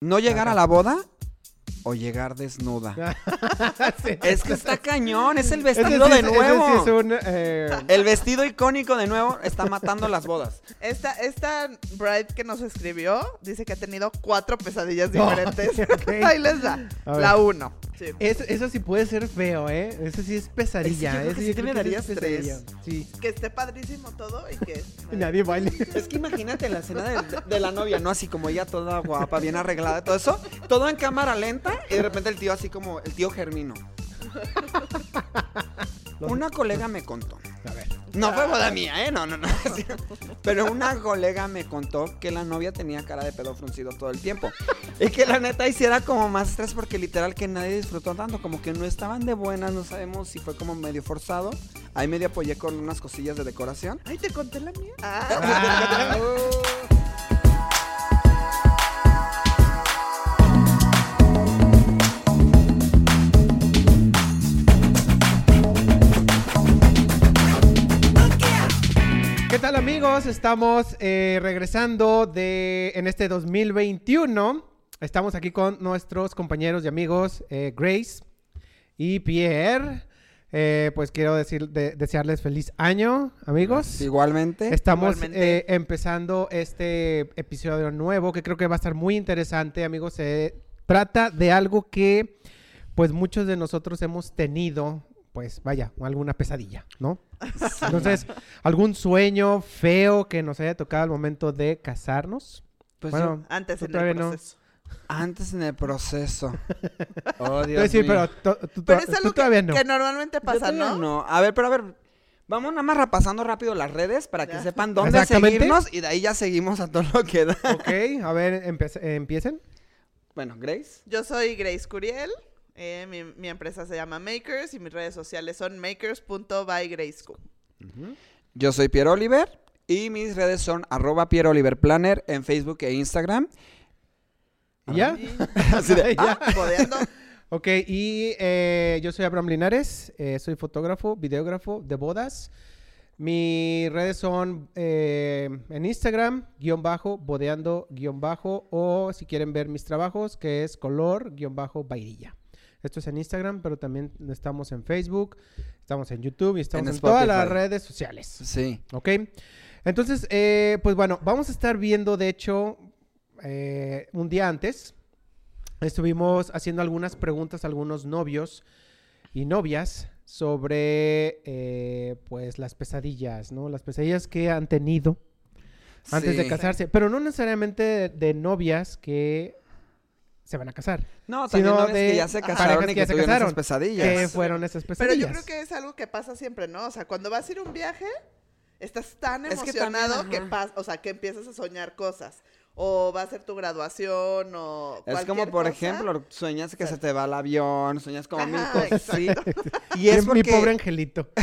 No llegar a la boda o llegar desnuda. Sí. Es que está cañón, es el vestido sí de es- sí nuevo. es un, eh, El vestido icónico de nuevo está matando las bodas. Esta, esta bride que nos escribió dice que ha tenido cuatro pesadillas diferentes. Ahí les da. La uno. Sí. eso, eso sí puede ser feo, ¿eh? Eso sí es pesadilla. Yo creo Eso que sí me que daría es pesadilla. Sí. Que esté padrísimo todo y que. Y nadie baile. Es que imagínate la escena de, de la novia, ¿no? Así como ella toda guapa, bien arreglada, todo eso. Todo en cámara lenta y de repente el tío así como el tío Germino. Una colega me contó. A ver. No fue boda mía, ¿eh? No, no, no. Pero una colega me contó que la novia tenía cara de pedo fruncido todo el tiempo. Y que la neta hiciera como más estrés porque literal que nadie disfrutó tanto. Como que no estaban de buenas, no sabemos si fue como medio forzado. Ahí medio apoyé con unas cosillas de decoración. Ay, te conté la mía. Ah. ¿Qué tal amigos? Estamos eh, regresando de en este 2021. Estamos aquí con nuestros compañeros y amigos eh, Grace y Pierre. Eh, pues quiero decir, de- desearles feliz año, amigos. Igualmente. Estamos Igualmente. eh, empezando este episodio nuevo que creo que va a estar muy interesante, amigos. Se trata de algo que, pues, muchos de nosotros hemos tenido, pues, vaya, alguna pesadilla, ¿no? Entonces, algún sueño feo que nos haya tocado al momento de casarnos. Pues bueno, Antes en el proceso. antes en el proceso. Oh, Dios mío. pero to- Pero es tú algo que, todavía no. que normalmente pasa, ¿no? No, a ver, pero a ver. Vamos nada más repasando rápido las redes para que Ya. sepan dónde seguirnos y de ahí ya seguimos a todo lo que da. Ok, a ver, empiecen. Bueno, Grace. Yo soy Grace Curiel. Eh, mi, mi empresa se llama Makers y mis redes sociales son makers.bygracecu. Yo soy Pierre Oliver y mis redes son arroba Pierre Oliver Planner en Facebook e Instagram. ¿Y ¿Ya? Y Así de, Ya. bodeando. Ok, y eh, yo soy Abraham Linares, eh, soy fotógrafo, videógrafo de bodas. Mis redes son eh, en Instagram, guion bajo, bodeando, guion bajo, o si quieren ver mis trabajos, que es color, guion bajo, vainilla. Esto es en Instagram, pero también estamos en Facebook, estamos en YouTube y estamos en, En todas las redes sociales. Sí. ¿Ok? Entonces, eh, pues bueno, vamos a estar viendo, de hecho, eh, un día antes, estuvimos haciendo algunas preguntas a algunos novios y novias sobre, eh, pues, las pesadillas, ¿no? Las pesadillas que han tenido antes de casarse, pero no necesariamente de, de novias que se van a casar. No, también de que ya se casaron que y que tuvieron casaron, esas pesadillas. ¿Qué fueron esas Pero pesadillas? yo creo que es algo que pasa siempre, ¿no? O sea, cuando vas a ir a un viaje, estás tan Es que emocionado también, que, o sea, que empiezas a soñar cosas. O va a ser tu graduación o Es como, por cosa. ejemplo, sueñas que se te va el avión, sueñas como mil Ajá, cosas así. Y es Mi- Mi porque, pobre angelito.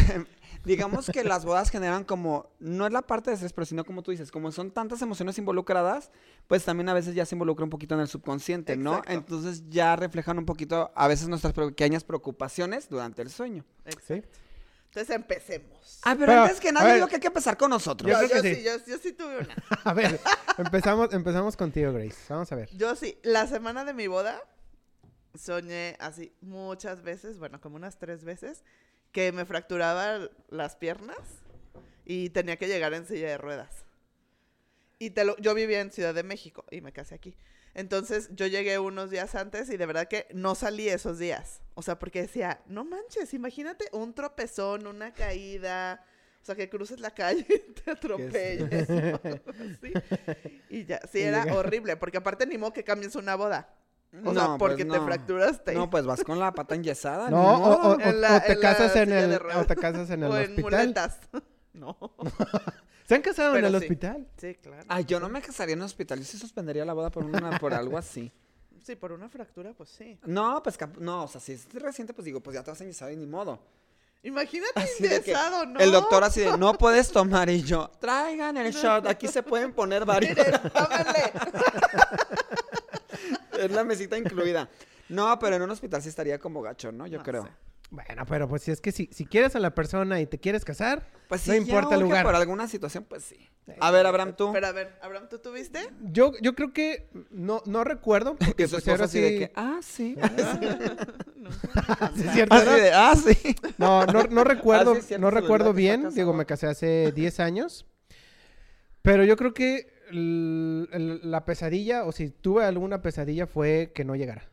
digamos que las bodas generan como, no es la parte de estrés, pero sino como tú dices, como son tantas emociones involucradas, pues también a veces ya se involucra un poquito en el subconsciente, ¿no? Exacto. Entonces ya reflejan un poquito a veces nuestras pequeñas preocupaciones durante el sueño. Exacto. Entonces empecemos. Ah, pero, Pero, antes que a nada, ver. digo que hay que empezar con nosotros. Yo Yo, yo sí, sí. yo, yo sí tuve una. A ver, empezamos, empezamos contigo, Grace. Vamos a ver. Yo sí, la semana de mi boda soñé así muchas veces, bueno, como unas tres veces, que me fracturaba las piernas y tenía que llegar en silla de ruedas. Y te lo, yo vivía en Ciudad de México y me casé aquí. Entonces yo llegué unos días antes y de verdad que no salí esos días. O sea, porque decía, no manches, imagínate un tropezón, una caída. O sea, que cruces la calle y te atropelles. Y ya, sí, era horrible, porque aparte ni modo que cambies una boda. O No, sea, pues porque te no. fracturaste. No, pues vas con la pata enyesada. No, ni o, modo. o- o- En la- o te en casas en el, o te casas en el o en hospital. muletas. no. ¿Se han casado en el sí. hospital? Sí, claro. Ay, yo no me casaría en un hospital. Yo sí suspendería la boda por, una, por algo así. Sí, por una fractura, pues sí. No, pues no, o sea, si es reciente, pues digo, pues ya te vas a enyesar y ni modo. Imagínate enyesado, ¿no? El doctor así de, no puedes tomar y yo, traigan el shot, aquí se pueden poner varios. Miren, tómenle. es la mesita incluida. No, pero en un hospital sí estaría como gacho, ¿no? Yo No creo. sé. Bueno, pero pues si es que si, si quieres a la persona y te quieres casar, Pues No sí, importa ya el lugar. por alguna situación, pues sí. A ver, Abraham, tú. Pero a ver, Abraham, ¿tú tuviste? yo, yo creo que no, no recuerdo. Que Porque su pues esposa era así de que, ah, sí. Sí, es cierto, Así ¿no? de, ah, sí. No, no, no recuerdo, Ah, sí, es cierto, no recuerdo bien. Digo, me casé hace 10 años. Pero yo creo que el- el- la pesadilla, o si tuve alguna pesadilla, fue que no llegara.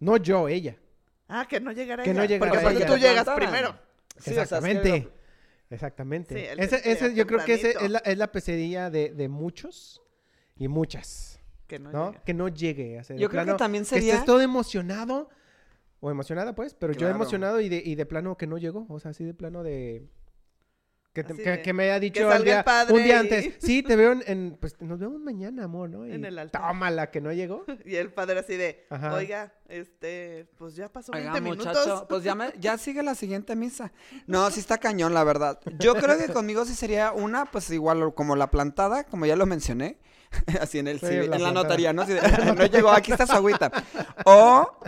No yo, ella. Ah, que no llegara Que ella. no llegara Porque aparte tú llegas primero. Sí, o sea, Exactamente. sí, Exactamente. Sí, ese, te ese- yo creo que ese es la, es la pesadilla de, de muchos y muchas, Que no, ¿no? llega. Que no llegue. o sea, de Yo creo que también Que sería- estés todo emocionado. O emocionada, pues. Pero yo emocionado y de, y de plano que no llegó. O sea, así de plano de... Que, te- que, de, que me haya dicho salga al día- el padre un día y- antes. Sí, te veo en, en- Pues nos vemos mañana, amor, ¿no? Y En el altar. Tómala, que no llegó. Y el padre así de, Ajá. oiga, este, pues ya pasó 20 Oiga, minutos. muchacho, pues ya, me- ya sigue la siguiente misa. No, sí está cañón, la verdad. Yo creo que conmigo sí sería una, pues igual como la plantada, como ya lo mencioné, así en el Sí, la en la plantada. notaría, ¿no? Así de, no llegó, aquí está su agüita. O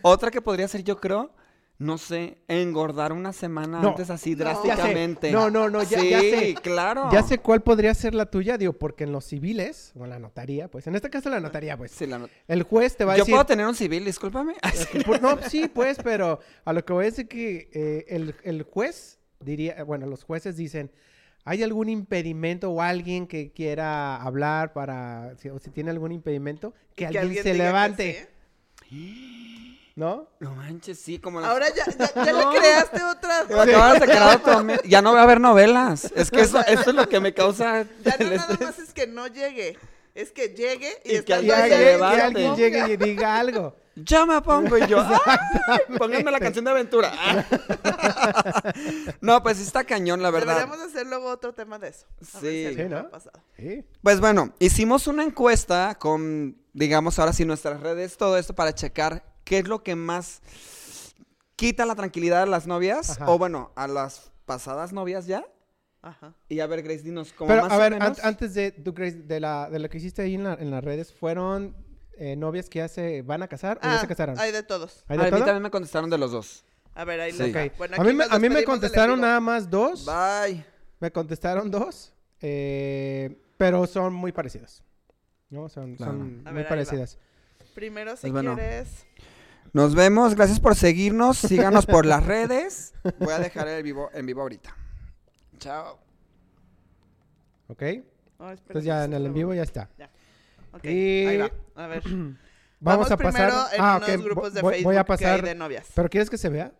otra que podría ser, yo creo, no sé, engordar una semana No. antes así No. drásticamente. No, no, no, ya- sí, ya sé. claro. Ya sé cuál podría ser la tuya, digo, porque en los civiles, o en la notaría, pues, en este caso la notaría, pues, Sí, la not- el juez te va a Yo decir... puedo tener un civil, discúlpame. por- no, sí, pues, pero a lo que voy a decir que eh, el, el juez diría, bueno, los jueces dicen, ¿hay algún impedimento o alguien que quiera hablar para, si, o si tiene algún impedimento, que, alguien, se que levante, sí. ¿no? No manches, sí, como la... Ahora ya, ya, ya No. le creaste otra. Me acabas de crear otro me- Ya no voy a ver novelas. Es que eso, eso es lo que me causa Ya no nada estrés. más es que no llegue, es que llegue y, Y que alguien adentro, que alguien llegue y diga algo. Ya me pongo y yo. Pónganme la canción de aventura. no, pues sí está cañón, la verdad. Deberíamos hacer luego otro tema de eso. A Sí. si Sí, ¿no? Sí. Pues bueno, hicimos una encuesta con, digamos, ahora sí nuestras redes, todo esto para checar qué es lo que más quita la tranquilidad a las novias. Ajá. O bueno, a las pasadas novias ya. Ajá. Y a ver, Grace, dinos cómo Pero, más a o ver, menos. an- antes de, tú, Grace, de, la, de lo que hiciste ahí en, la- en las redes, ¿fueron eh, novias que ya se van a casar o ya Ah, se casaron? hay de todos. ¿Hay a de mí todo? también me contestaron de los dos. A ver, ahí Sí. les Ok. va. Bueno, a mí, me, a mí me contestaron nada más dos. Bye. Me contestaron dos, eh, pero son muy parecidas. ¿No? Son, Claro. son A muy ver, parecidas. Primero, si Pues bueno. quieres. Nos vemos, gracias por seguirnos, síganos por las redes. Voy a dejar el vivo en vivo ahorita. Chao. ¿Ok? Oh, espera, Entonces ya en el en vivo ya está. Ok, Y- ahí va. A ver. Vamos, Vamos a pasar. primero en ah, unos grupos de voy- Facebook Voy a que hay pasar. de novias. ¿Pero quieres que se vea?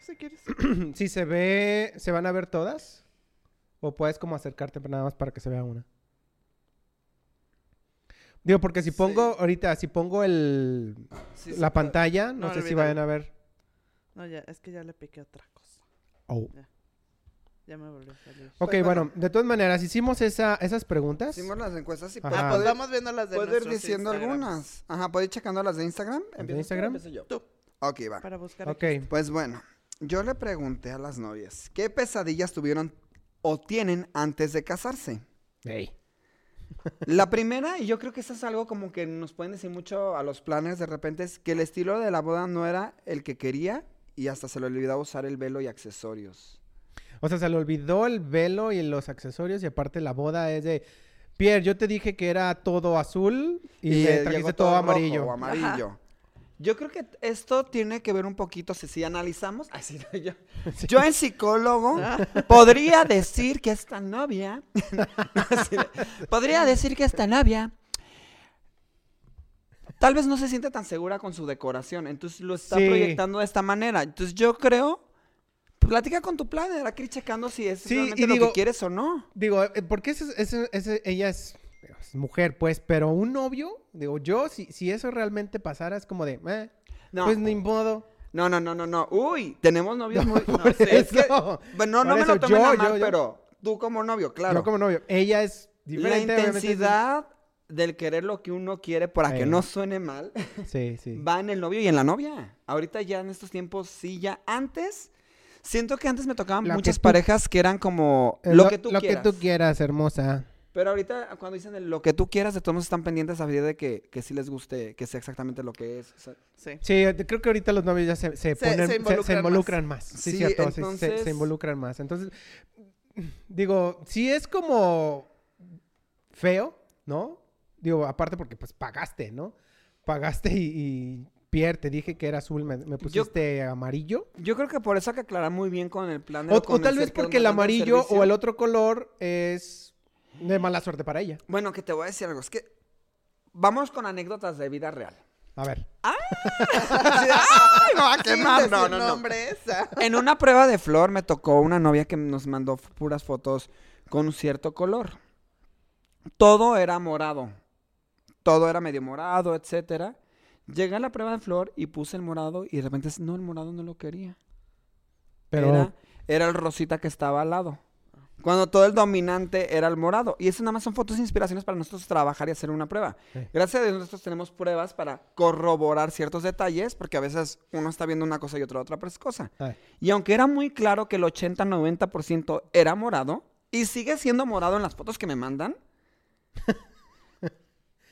Si quieres. si se ve, ¿se van a ver todas? ¿O puedes como acercarte nada más para que se vea una? Digo, porque si Sí. pongo ahorita, si pongo el Sí, la sí, pantalla, no, No, sé si vayan a ver. No, ya, es que ya le piqué otra cosa. Oh. Ya me volvió a salir. Ok, Pues bueno, bueno. de todas maneras, hicimos esa, esas preguntas. Hicimos las encuestas y Ajá. pues, Ah, pues puedo ir- vamos viendo las de puedo ir diciendo Instagrams. algunas. Ajá, ¿puedo ir checando las de Instagram? de ¿Empiezas tú o Instagram? empiezo yo? Tú, Ok, va. para buscar Ok. aquí. Pues bueno, yo le pregunté a las novias, ¿qué pesadillas tuvieron o tienen antes de casarse? Ey. La primera, y yo creo que eso es algo como que nos pueden decir mucho a los planners de repente, es que el estilo de la boda no era el que quería y hasta se le olvidaba usar el velo y accesorios. O sea, se le olvidó el velo y los accesorios y aparte la boda es de... Pierre, yo te dije que era todo azul y, llegó trajiste todo, rojo amarillo. o amarillo. Yo creo que esto tiene que ver un poquito, si, si analizamos, ay, sí, no, yo, yo en psicólogo podría decir que esta novia, así podría decir que esta novia tal vez no se siente tan segura con su decoración, entonces lo está Sí. proyectando de esta manera. Entonces yo creo, platica con tu planner, aquí checando si es Sí, realmente y lo digo- que quieres o no. Digo, eh, porque ese- ese- ese- ella es, es mujer, pues, pero un novio, digo, yo, si, si eso realmente pasara, es como de, eh, No. pues ni modo. No, no, no, no, no. Uy, tenemos novios muy. No, es que-. Bueno, no, me lo tomen yo, a mal, yo. pero tú como novio, claro. Yo como novio. Ella es La diferente. es- intensidad del querer lo que uno quiere para que no suene mal Sí, sí. va en el novio y en la novia. Ahorita ya en estos tiempos sí, ya antes. Siento que antes me tocaban Lo que muchas tú- parejas que eran como Eh, lo, que tú lo quieras. que tú quieras, hermosa. Pero ahorita cuando dicen el lo que tú quieras, de todos modos están pendientes a saber de que, que sí les guste, que sea exactamente lo que es. o sea, Sí. Sí, eh, creo que ahorita los novios ya se, se, Se- ponen, se se- se involucran más. Sí, Sí, cierto, sí, se- se, entonces- involucran más. Entonces, digo, sí es como feo, ¿no? Digo, aparte porque pues pagaste, ¿no? Pagaste y, y Pierre, te dije que era azul, me, me pusiste amarillo. Yo creo que por eso hay que aclarar muy bien con el plan. O, o tal vez porque el amarillo o el otro color es de mala suerte para ella. Bueno, que te voy a decir algo. Es que vamos con anécdotas de vida real. A ver. ¡Ay, no a quemar! No, no, no. En una prueba de flor me tocó una novia que nos mandó puras fotos con cierto color. Todo era morado. Todo era medio morado, etcétera. Llegué a la prueba de flor y puse el morado y de repente, no, el morado no lo quería. Pero Era, era el rosita que estaba al lado. Cuando todo el dominante era el morado. Y eso nada más son fotos e inspiraciones para nosotros trabajar y hacer una prueba. Sí. Gracias a Dios nosotros tenemos pruebas para corroborar ciertos detalles, porque a veces uno está viendo una cosa y otra otra cosa. Y aunque era muy claro que el 80-90% era morado, y sigue siendo morado en las fotos que me mandan,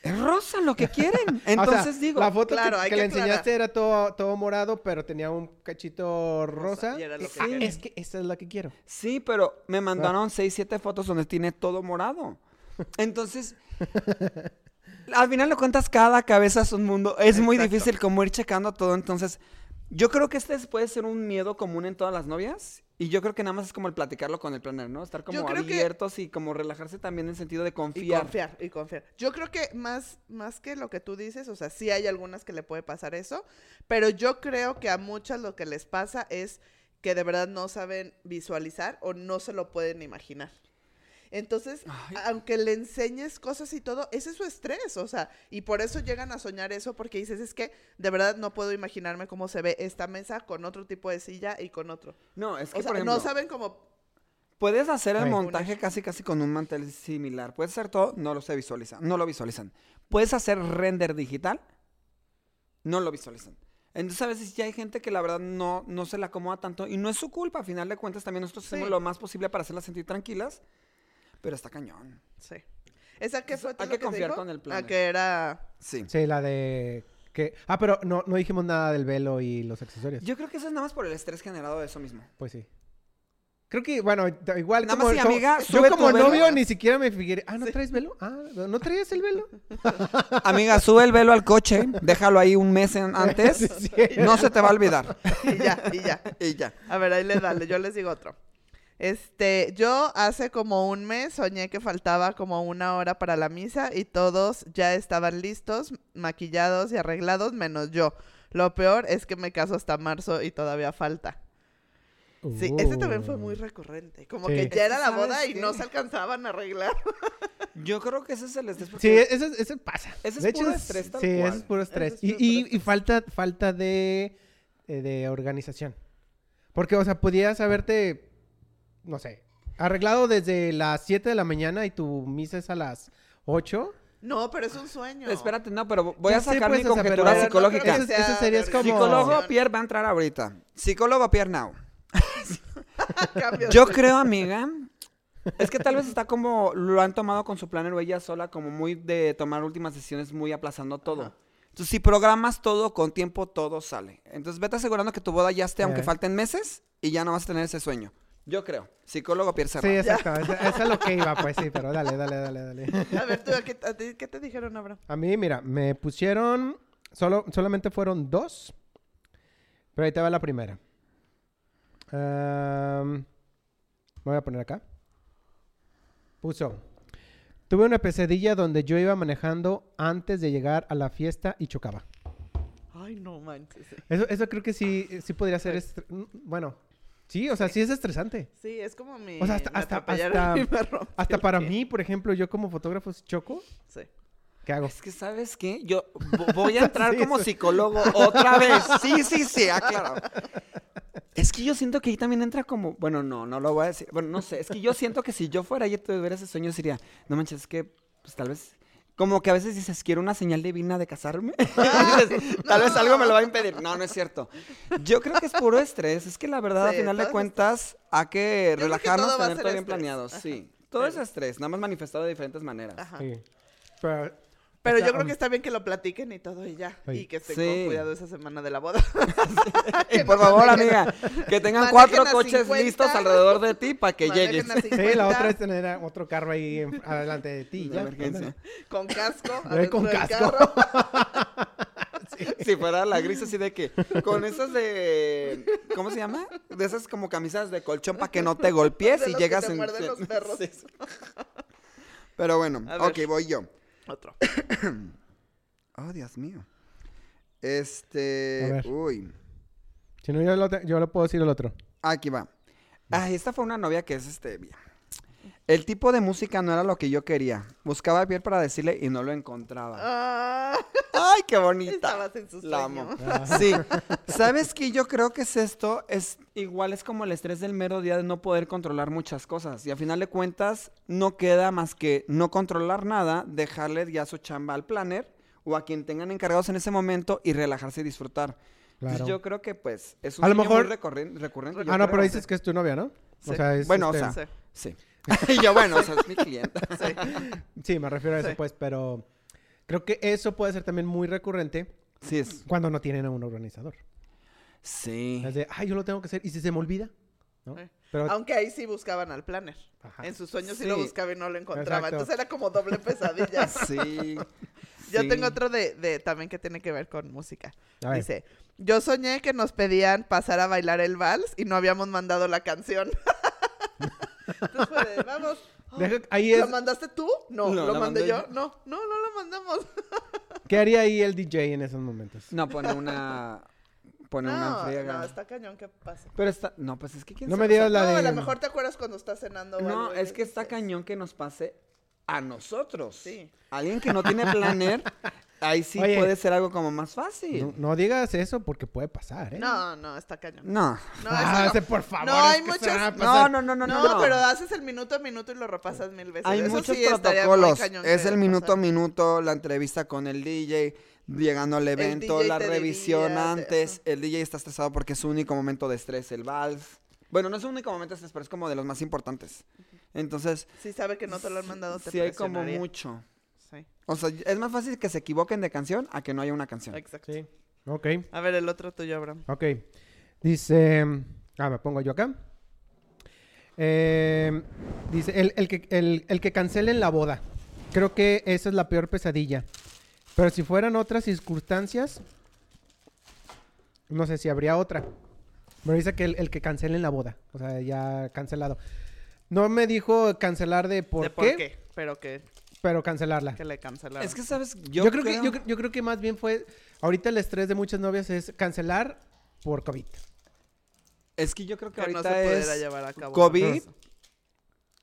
es rosa lo que quieren. O sea, Entonces digo, la foto claro, que, hay que que le aclarar. enseñaste era todo, todo morado, pero tenía un cachito rosa. y era lo que Ah, es que esa es la que quiero. Sí, pero me mandaron 6, 7 fotos donde tiene todo morado. Entonces, al final de cuentas, cada cabeza es un mundo. Es muy difícil como ir checando todo. Entonces, yo creo que este puede ser un miedo común en todas las novias. Y yo creo que nada más es como el platicarlo con el planner, ¿no? Estar como que- abiertos y como relajarse también en el sentido de Y confiar. confiar, y confiar. Yo creo que más, más que lo que tú dices, o sea, sí hay algunas que le puede pasar eso, pero yo creo que a muchas lo que les pasa es que de verdad no saben visualizar o no se lo pueden imaginar. Entonces, Ay. aunque le enseñes cosas y todo, ese es su estrés, o sea, y por eso llegan a soñar eso, porque dices, es que de verdad no puedo imaginarme cómo se ve esta mesa con otro tipo de silla y con otro. No, es que, O sea, por ejemplo, no saben cómo... puedes hacer el montaje casi casi con un mantel similar. Puedes hacer todo, no lo se visualiza, no lo visualizan. Puedes hacer render digital, no lo visualizan. Entonces a veces ya hay gente que la verdad no, no se la acomoda tanto y no es su culpa. A final de cuentas también nosotros hacemos lo más posible para hacerlas sentir tranquilas, pero está cañón. Sí. ¿Esa qué fue? Hay ¿Tú lo que te confiar dijo? con el Ah, planner. que era... Sí. Sí, la de... que Ah, pero no, no dijimos nada del velo y los accesorios. Yo creo que eso es nada más por el estrés generado de eso mismo. Pues sí. Creo que, bueno, igual Nada como, más, sí, como- amiga, yo sube tu como velo. novio ni siquiera me fijé. Ah, ¿no traes velo? Ah, ¿no traías el velo? Amiga, sube el velo al coche, déjalo ahí un mes en- antes, Sí. no se te va a olvidar. Y ya, y ya. Y ya. A ver, ahí les dale, yo les digo otro. Este, yo hace como un mes soñé que faltaba como una hora para la misa y todos ya estaban listos, maquillados y arreglados, menos yo. Lo peor es que me caso hasta marzo y todavía falta. Sí, ese también fue muy Uh. recurrente. Como Sí. que ya era la ¿Sabes boda y qué? no se alcanzaban a arreglar. Yo creo que ese es el estrés. Sí, eso, eso pasa. Ese es De hecho, puro estrés, tal Sí, cual. eso es puro estrés. Ese es y, puro y- estrés. y falta, falta de, eh, de organización. Porque, o sea, podías haberte, no sé, arreglado desde las 7 de la mañana y tu misa es a las 8. No, pero es un sueño. Espérate, no, pero voy Ya a sacar pues, mi o sea, pero conjetura no psicológica. eso sería como- Psicólogo. Pierre va a entrar ahorita. Psicólogo Pierre now. Yo creo, amiga, es que tal vez está como lo han tomado con su planner o ella sola, como muy de tomar últimas decisiones, muy aplazando todo. Entonces, si programas todo con tiempo, todo sale. Entonces, vete asegurando que tu boda ya esté, aunque falten meses, y ya no vas a tener ese sueño. Yo creo. Psicólogo Pierre Sí, Serra. exacto. Eso, eso es lo que iba, pues sí, pero dale, dale, dale, dale. A ver, tú, ¿a qué, a ti, ¿qué te dijeron, Abraham? A mí, mira, me pusieron, solo, solamente fueron dos, pero ahí te va la primera. Me voy a poner acá. Puso, tuve una pesadilla donde yo iba manejando antes de llegar a la fiesta y chocaba. Ay, no manches. Eso, eso creo que sí, sí podría ser, mm, bueno, sí, o sea, sí es estresante. Sí, es como mi... O sea, hasta- hasta- hasta- Hasta para mí, por ejemplo, yo como fotógrafo choco, Sí. ¿qué hago? Es que, ¿sabes qué? Yo vo- voy a entrar Sí, como eso- psicólogo otra vez. Sí, sí, sí, aclaro. Es que yo siento que ahí también entra como... Bueno, no, no lo voy a decir. Bueno, no sé. Es que yo siento que si yo fuera y tuviera ese sueño, diría... No manches, es que... Pues tal vez... Como que a veces dices, quiero una señal divina de casarme. Dices, tal vez algo me lo va a impedir. No, no es cierto. Yo creo que es puro estrés. Es que la verdad, Sí, a final de cuentas, hay que creo que relajarnos, todo tener todo bien estrés. planeado. Ajá. Sí. Todo es estrés, nada más manifestado de diferentes maneras. Ajá. Sí. Pero, Pero está- yo creo que está bien que lo platiquen y todo y ya. Sí. Y que estén Sí. con cuidado esa semana de la boda. Y por favor, amiga, que tengan Manejen cuatro coches 50. listos alrededor de ti para que Manejen llegues. Sí, 50 la otra es tener a- otro carro ahí en- adelante de ti. De ya. emergencia. Con casco. Ve con casco. carro. Si fuera la gris así de que con esas de ¿cómo se llama? De esas como camisas de colchón para que no te golpees De y los que llegas te en los perros. Sí. Pero bueno, A ver. ok, voy yo. Otro. Oh, Dios mío. A Este, ver. uy, Si no, yo lo, te- yo lo puedo decir el otro. aquí va. Ay, esta fue una novia que es este bien. El tipo de música no era lo que yo quería. Buscaba piel para decirle y no lo encontraba. Ah, Ay, qué bonita. estabas en su La amo. Sí. ¿Sabes qué? Yo creo que es esto. Es igual es como el estrés del mero día de no poder controlar muchas cosas. Y a final de cuentas, no queda más que no controlar nada, dejarle ya su chamba al planner o a quien tengan encargados en ese momento y relajarse y disfrutar. Entonces, Claro. yo creo que pues es un A lo mejor- muy recurren- recurrente. Ah, no, pero dices que es tu novia, ¿no? O sea, es, Bueno, o este, sea, Sí. Sí. y yo, bueno, o sea, es mi clienta. Sí. Sí, me refiero a eso, Sí. pues, pero creo que eso puede ser también muy recurrente Sí, es. cuando no tienen a un organizador. Sí. Es de, ay, yo lo tengo que hacer, ¿y si se me olvida? ¿no? Sí. Pero, Aunque ahí sí buscaban al planner. Ajá. En sus sueños sí, Sí. lo buscaba y no lo encontraba. Exacto. Entonces era como doble pesadilla. Sí. Yo sí. tengo otro de, de también que tiene que ver con música. Dice, yo soñé que nos pedían pasar a bailar el vals y no habíamos mandado la canción. Entonces fue de, vamos. deja- ahí ¿Lo es, mandaste tú? No, No, ¿lo mandé mandé yo? yo. No, no, no lo mandamos. ¿qué haría ahí el DJ en esos momentos? No, pone una. Pone una No, friega. no, está cañón que pase. Pero está. No, pues es que quién No sabe, me o sea, digas la no, de... a lo mejor te acuerdas cuando estás cenando No, algo es que está dices, cañón que nos pase a nosotros. Sí. Alguien que no tiene planner, ahí sí Oye. puede ser algo como más fácil. No, no digas eso porque puede pasar, ¿eh? No, no, está cañón. No. No, Ah, ese, por favor. No, hay es que se muchas- van a No, pasar. no, no, no, no, no. no. pero haces el minuto a minuto y lo repasas mil veces. Hay Eso muchos sí protocolos. Es el minuto a minuto, la entrevista con el DJ, llegando al evento, la revisión diría, te- antes. El DJ está estresado porque es su único momento de estrés, el vals. Bueno, no es su único momento de estrés, pero es como de los más importantes. Entonces, Si sabe que no te lo han mandado, te sí hay como mucho. Sí, O sea, es más fácil que se equivoquen de canción a que no haya una canción. exacto. Sí, ok, A ver, el otro tuyo, Abraham. ok. Dice... Ah, me pongo yo acá. Eh, dice, el, el que, el, el que cancelen la boda. Creo que esa es la peor pesadilla. Pero si fueran otras circunstancias, no sé si habría otra. Pero dice que el, el que cancelen la boda. O sea, ya cancelado. No me dijo cancelar de por, ¿De qué, por qué? Pero que, pero cancelarla. que le cancelaron. Es que, ¿sabes? Yo, creo, que, yo, cre- yo creo que más bien fue... Ahorita el estrés de muchas novias es cancelar por COVID. Es que yo creo que, que no ahorita se pudiera es llevar a cabo. COVID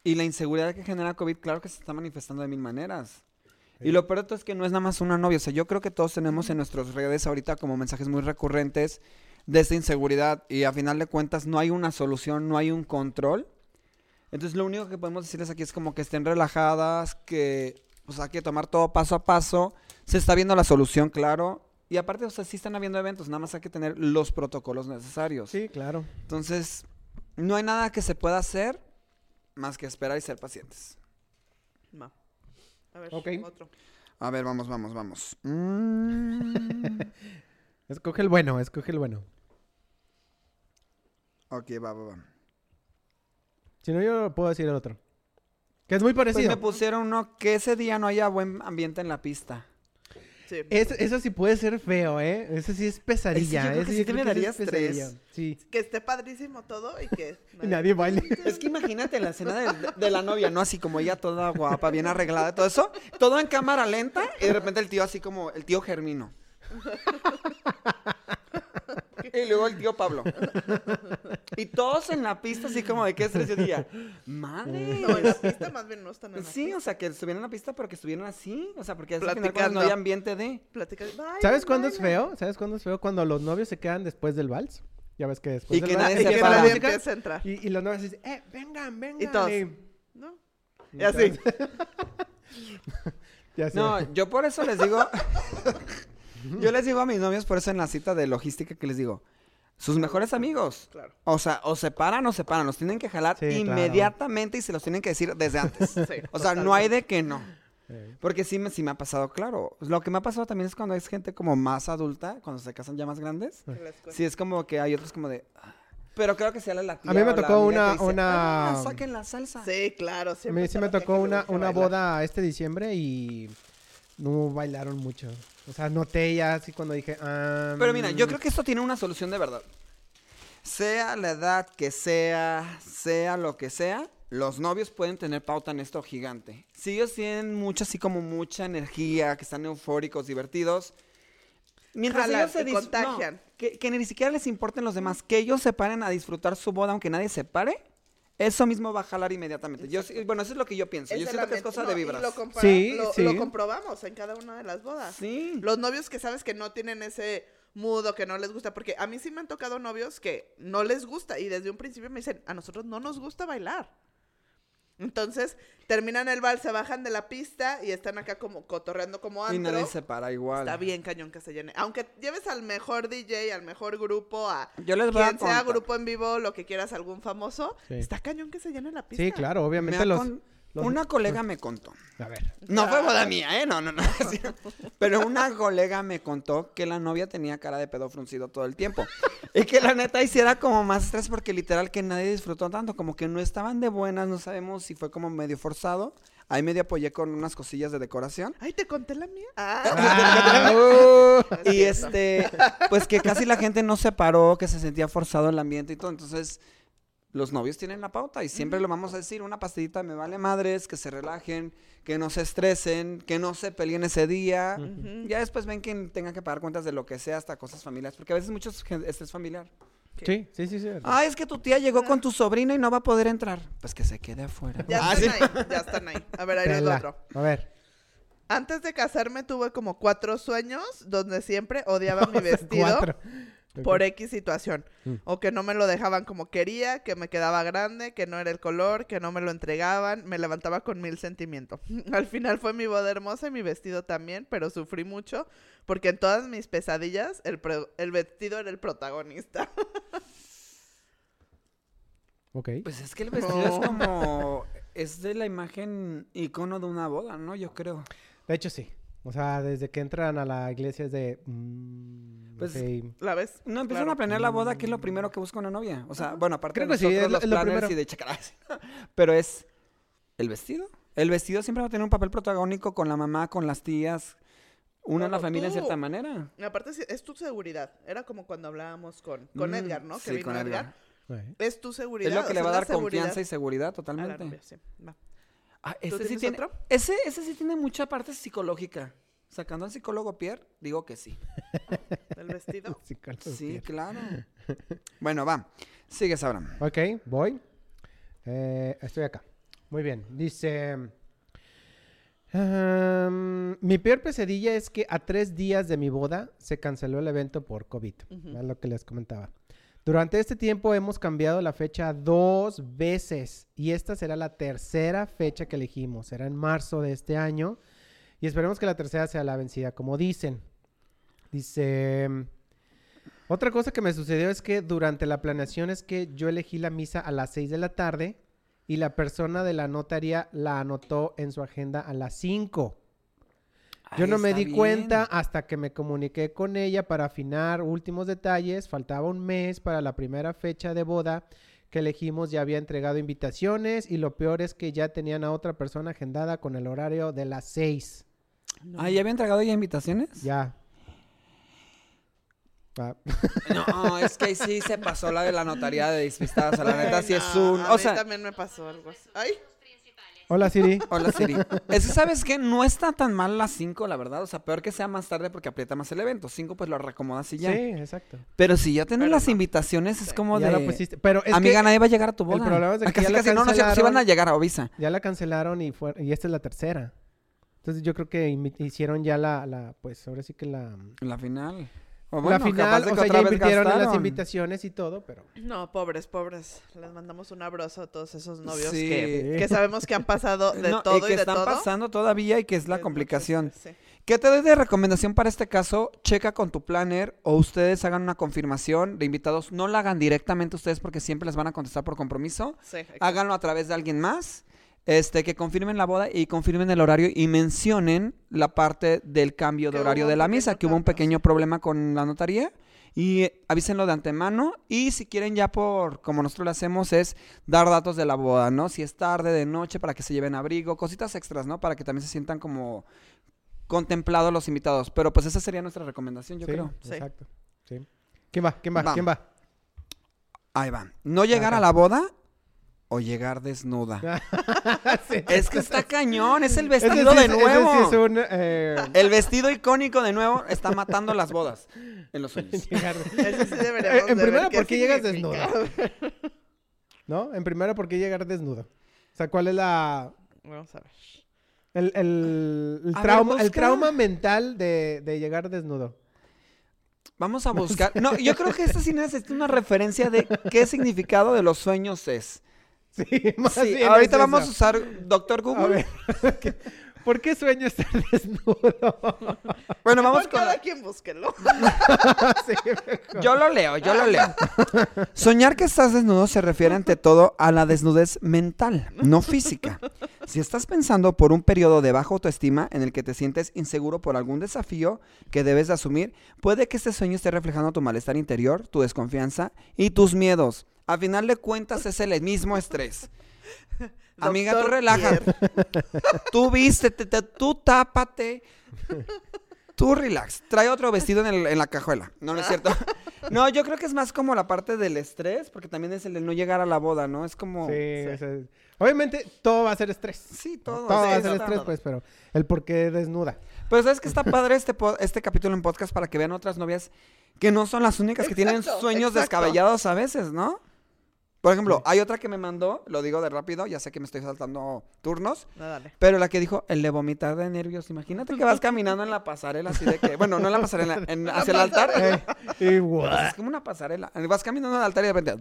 y la inseguridad que genera COVID, claro que se está manifestando de mil maneras. Y lo peor de todo es que no es nada más una novia. O sea, yo creo que todos tenemos en nuestras redes ahorita como mensajes muy recurrentes de esta inseguridad. Y a final de cuentas no hay una solución, no hay un control. Entonces lo único que podemos decirles aquí es como que estén relajadas, que pues hay que tomar todo paso a paso. Se está viendo la solución, claro. Y aparte, o sea, sí están habiendo eventos, nada más hay que tener los protocolos necesarios. Sí, claro. Entonces, no hay nada que se pueda hacer más que esperar y ser pacientes. No. A ver, Ok. otro. A ver, vamos, vamos, vamos. Mm. Escoge el bueno, escoge el bueno. ok, va, va, va. Si no, yo puedo decir el otro. Que es muy Pues parecido. me pusieron uno que ese día no haya buen ambiente en la pista. Sí. Es- eso sí puede ser feo, ¿eh? Eso sí es pesadilla. Ese yo creo que sí te me daría estrés. Sí. Que esté padrísimo todo y que... Y nadie baile. Es que imagínate la escena de, de- de la novia, ¿no? Así como ella toda guapa, bien arreglada, todo eso. Todo en cámara lenta y de repente el tío así como el tío Germino. Y luego el tío Pablo. Y todos en la pista así como de qué estrés yo diría, madre. No, en la pista más bien no están en la Sí, pista. o sea, que estuvieran en la pista, pero que estuvieran así. O sea, porque al final Platicando. no hay ambiente de. Platica- Bailen, ¿Sabes cuándo es feo? ¿Sabes cuándo es feo? Cuando los novios se quedan después del vals. Ya ves que después Y del que vals nadie Y que sepa. la nadie empieza a entrar. Y, y los novios dicen, eh, vengan, vengan. Y todos. y- ¿No? Y así. Ya sé. No, yo por eso les digo. yo les digo a mis novios, por eso en la cita de logística que les digo. sus mejores amigos. Claro. O sea, o se paran o se paran, los tienen que jalar Sí, claro. inmediatamente y se los tienen que decir desde antes. Sí, O sea, no hay de que no. Porque sí me, sí me ha pasado, claro. Lo que me ha pasado también es cuando es gente como más adulta, cuando se casan ya más grandes. Sí, es como que hay otros como de... "Ah". Pero creo que sea la, la tía A mí me tocó una- dice, una- "Ah, saquen la salsa. Sí, claro. A siempre mí sí me tocó una, una boda este diciembre y no bailaron mucho. O sea, noté ya así cuando dije, ah, Pero mira, yo mm, creo que esto tiene una solución de verdad. Sea la edad que sea, sea lo que sea, los novios pueden tener pauta en esto gigante. Si ellos tienen mucha, así como mucha energía, que están eufóricos, divertidos, mientras ellos se dis- contagian. no, que, que ni siquiera les importen los demás, que ellos se paren a disfrutar su boda aunque nadie se pare, eso mismo va a jalar inmediatamente. Yo, sí- bueno, eso es lo que yo pienso. Es yo siento que es cosa No, de vibras. Lo, compara- Sí, lo- sí. lo comprobamos en cada una de las bodas. Sí. Los novios que sabes que no tienen ese mudo, que no les gusta, porque a mí sí me han tocado novios que no les gusta y desde un principio me dicen, a nosotros no nos gusta bailar. Entonces, terminan el vals, se bajan de la pista y están acá como cotorreando como Y antro. nadie se para igual. Está bien cañón que se llene. Aunque lleves al mejor DJ, al mejor grupo, a Yo les voy a quien sea grupo en vivo, lo que quieras, algún famoso, Sí. está cañón que se llene la pista. Sí, claro, Me obviamente los... con- los- Una colega me contó. A ver. No fue boda mía, ¿eh? No, no, no. Pero una colega me contó que la novia tenía cara de pedo fruncido todo el tiempo. Y que la neta hiciera como más estrés porque literal que nadie disfrutó tanto. Como que no estaban de buenas, no sabemos si fue como medio forzado. Ahí medio apoyé con unas cosillas de decoración. Ay, ¿te conté la mía? Ah, Ah, uh, Y este, pues que casi la gente no se paró, que se sentía forzado el ambiente y todo. Entonces, los novios tienen la pauta y siempre lo vamos a decir, una pastillita me vale madres, que se relajen, que no se estresen, que no se peleen ese día. Ya después ven que tenga que pagar cuentas de lo que sea, hasta cosas familiares, porque a veces mucho estrés familiar. sí, sí, sí, sí. Ah, es que tu tía llegó con tu sobrino y no va a poder entrar. Pues que se quede afuera. Ya Ah, están sí. ahí, ya están ahí. A ver, ahí va otro. A ver. Antes de casarme tuve como cuatro sueños donde siempre odiaba mi vestido Cuatro. Por. X situación. Mm. O que no me lo dejaban como quería, que me quedaba grande, que no era el color, que no me lo entregaban. Me levantaba con mil sentimientos. Al final fue mi boda hermosa y mi vestido también, pero sufrí mucho porque en todas mis pesadillas el, pro- el vestido era el protagonista. Ok. Pues es que el vestido es como, es de la imagen icono de una boda, ¿no? Yo creo. De hecho, sí. O sea, desde que entran a la iglesia es de... mm, Pues. ¿La ves? No, empiezan Claro. a planear la boda, ¿qué es lo primero que busca una novia? O sea, bueno, aparte Creo de que sí, nosotros es los es lo planners primero. y de checar. Pero es el vestido. El vestido siempre va a tener un papel protagónico con la mamá, con las tías, una en la familia en cierta manera. Aparte sí, es tu seguridad. Era como cuando hablábamos con, con Mm, Edgar, ¿no? Que sí, vino con Edgar. Es tu seguridad. Es lo que o le va a dar confianza y seguridad seguridad a la totalmente. novia, sí. Va. Ah, ¿Tú ese sí tiene, otro? ese, ese sí tiene mucha parte psicológica. Sacando al psicólogo Pierre, digo que sí. El vestido. Sí, claro. Bueno, va. Sigues ahora. Ok, voy. Eh, estoy acá. Muy bien. Dice... "Am, mi peor pesadilla es que a tres días de mi boda se canceló el evento por COVID. Es lo que les comentaba. Durante este tiempo hemos cambiado la fecha dos veces y esta será la tercera fecha que elegimos. Será en marzo de este año y esperemos que la tercera sea la vencida, como dicen. Dice... Otra cosa que me sucedió es que durante la planeación es que yo elegí la misa a las 6 de la tarde y la persona de la notaría la anotó en su agenda a las 5. Yo no me di bien. cuenta hasta que me comuniqué con ella para afinar últimos detalles. Faltaba un mes para la primera fecha de boda que elegimos. Ya había entregado invitaciones y lo peor es que ya tenían a otra persona agendada con el horario de las 6. Ah, ¿ya había entregado ya invitaciones? Ya. Ah, No, es que sí se pasó la de la notaría de despistadas. O sea, la neta sí es No, un. A O mí sea, también me pasó algo así. Ay, Hola Siri. hola Siri. Es que sabes que no está tan mal las 5, la verdad. O sea, peor que sea más tarde porque aprieta más el evento. 5 pues lo reacomodas y Sí, ya. exacto. Pero si ya tienes las no. invitaciones, es Sí. como Ya de. la pusiste. Pero es Amiga, que nadie va a llegar a tu boda. el problema es de Ah, que casi, ya la casi, no, no, sí, sí van a llegar, avisa. ya la cancelaron y fue, y esta es la tercera. Entonces yo creo que hicieron ya la, la pues ahora sí que la, La final. O la bueno, capaz final, de o sea, ya en las invitaciones y todo, pero... No, pobres, pobres. Les mandamos un abrazo a todos esos novios Sí. que, que sabemos que han pasado de No, todo y y, que de están todo. pasando todavía y que es la Es complicación. sí. ¿Qué te doy de recomendación para este caso? Checa con tu planner o ustedes hagan una confirmación de invitados. No la hagan directamente ustedes porque siempre les van a contestar por compromiso. Sí. Háganlo a través de alguien más. Este, que confirmen la boda y confirmen el horario y mencionen la parte del cambio de horario de la misa, que hubo un pequeño problema con la notaría. Y avísenlo de antemano. Y si quieren ya por, como nosotros lo hacemos, es dar datos de la boda, ¿no? Si es tarde, de noche, para que se lleven abrigo, cositas extras, ¿no? Para que también se sientan como contemplados los invitados. Pero pues esa sería nuestra recomendación, yo sí, creo. Sí. Exacto. Sí. ¿Quién va? ¿Quién va? Va. ¿Quién va? Ahí va. No llegar Ajá. a la boda o llegar desnuda. Sí. Es que está cañón, es el vestido sí de nuevo. sí es un... eh, El vestido icónico de nuevo está matando las bodas en los sueños. llegar- Eh, en ver primera, ¿por qué llegas significa. ¿No? En primera, ¿por qué llegar desnudo? O sea, ¿cuál es la... Vamos a ver. El, el, el A ver, trauma, el trauma mental de, de llegar desnudo. Vamos a buscar. No, yo creo que esta sí necesita una referencia de qué significado de los sueños es. Sí, más Sí, bien ahorita es vamos a usar Doctor A Google. ver, ¿qué- ¿por qué sueño estar desnudo? Bueno, vamos con cada quien búsquelo. Sí. Yo lo leo, yo lo leo. Soñar que estás desnudo se refiere ante todo a la desnudez mental, no física. Si estás pensando por un periodo de baja autoestima en el que te sientes inseguro por algún desafío que debes de asumir, puede que este sueño esté reflejando tu malestar interior, tu desconfianza y tus miedos. A final de cuentas es el mismo estrés. Amiga, tú relájate. Tú vístete, te- tú tápate. Tú relax. Trae otro vestido en, el- en la cajuela. No, no es cierto. No, yo creo que es más como la parte del estrés, porque también es el de no llegar a la boda, ¿no? Es como... Sí, Sí, o sea, obviamente todo va a ser estrés. todo. Todo sí, va a sí, ser todo. estrés, pues, pero el por qué desnuda. Pero sabes que está padre este, po- este capítulo en podcast para que vean otras novias que no son las únicas que tienen sueños exacto. descabellados a veces, ¿no? Por ejemplo, hay otra que me mandó, lo digo de rápido, ya sé que me estoy saltando turnos, No, dale. pero la que dijo, el de vomitar de nervios. Imagínate que vas caminando en la pasarela así de que, bueno, no en la pasarela, en- hacia el altar. Guau. es como una pasarela. Vas caminando al altar y de repente,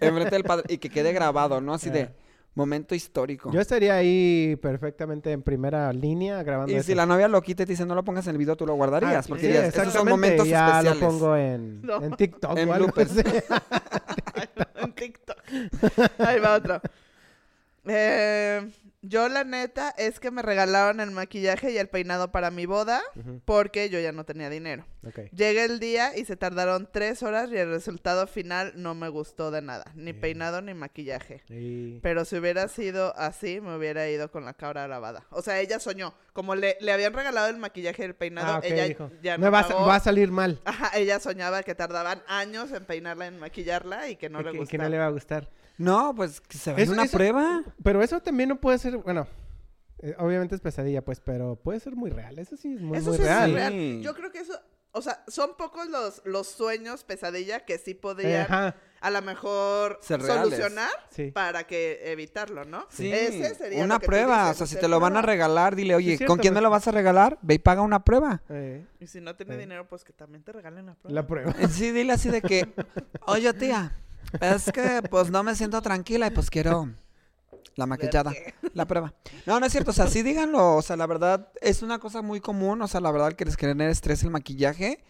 enfrente del padre, y que quede grabado, ¿no? Así de Eh. momento histórico. Yo estaría ahí perfectamente en primera línea grabando Y eso. si la novia lo quita y te dice no lo pongas en el video, tú lo guardarías. Ah, porque sí, dirías, esos son momentos ya especiales. lo pongo en, No. en TikTok En o algo. TikTok. Ahí va otro. Eh, yo la neta es que me regalaron el maquillaje y el peinado para mi boda porque yo ya no tenía dinero. Llega el día y se tardaron tres horas y el resultado final no me gustó de nada. Ni peinado ni maquillaje. Pero si hubiera sido así, me hubiera ido con la cabra lavada. O sea, ella soñó. Como le, le habían regalado el maquillaje y el peinado, Ah, ella dijo, ya "Me va, a, pagó". va a salir mal. Ajá, ella soñaba que tardaban años en peinarla, en maquillarla y que no le gustaba. que no le va a gustar. No, pues que se vaya una eso- prueba. Pero eso también no puede ser, bueno, eh, obviamente es pesadilla, pues, pero puede ser muy real. Eso sí es muy, Eso muy sí es real. muy real. Yo creo que eso, o sea, son pocos los, los sueños pesadilla que sí podrían Ajá, a lo mejor solucionar sí. para que evitarlo, ¿no? Sí, Ese sería una lo que tú prueba. dices, o sea, si te lo van a regalar, dile, oye, es cierto, ¿con quién me lo vas a regalar? Ve y paga una prueba. Eh, Y si no tiene Eh. dinero, pues que también te regalen la prueba. la prueba. Eh, Sí, dile así de que, oye, tía, es que pues no me siento tranquila y pues quiero la maquillada, la prueba. No, no es cierto, o sea, sí díganlo, o sea, la verdad es una cosa muy común, o sea, la verdad que les genera estrés el maquillaje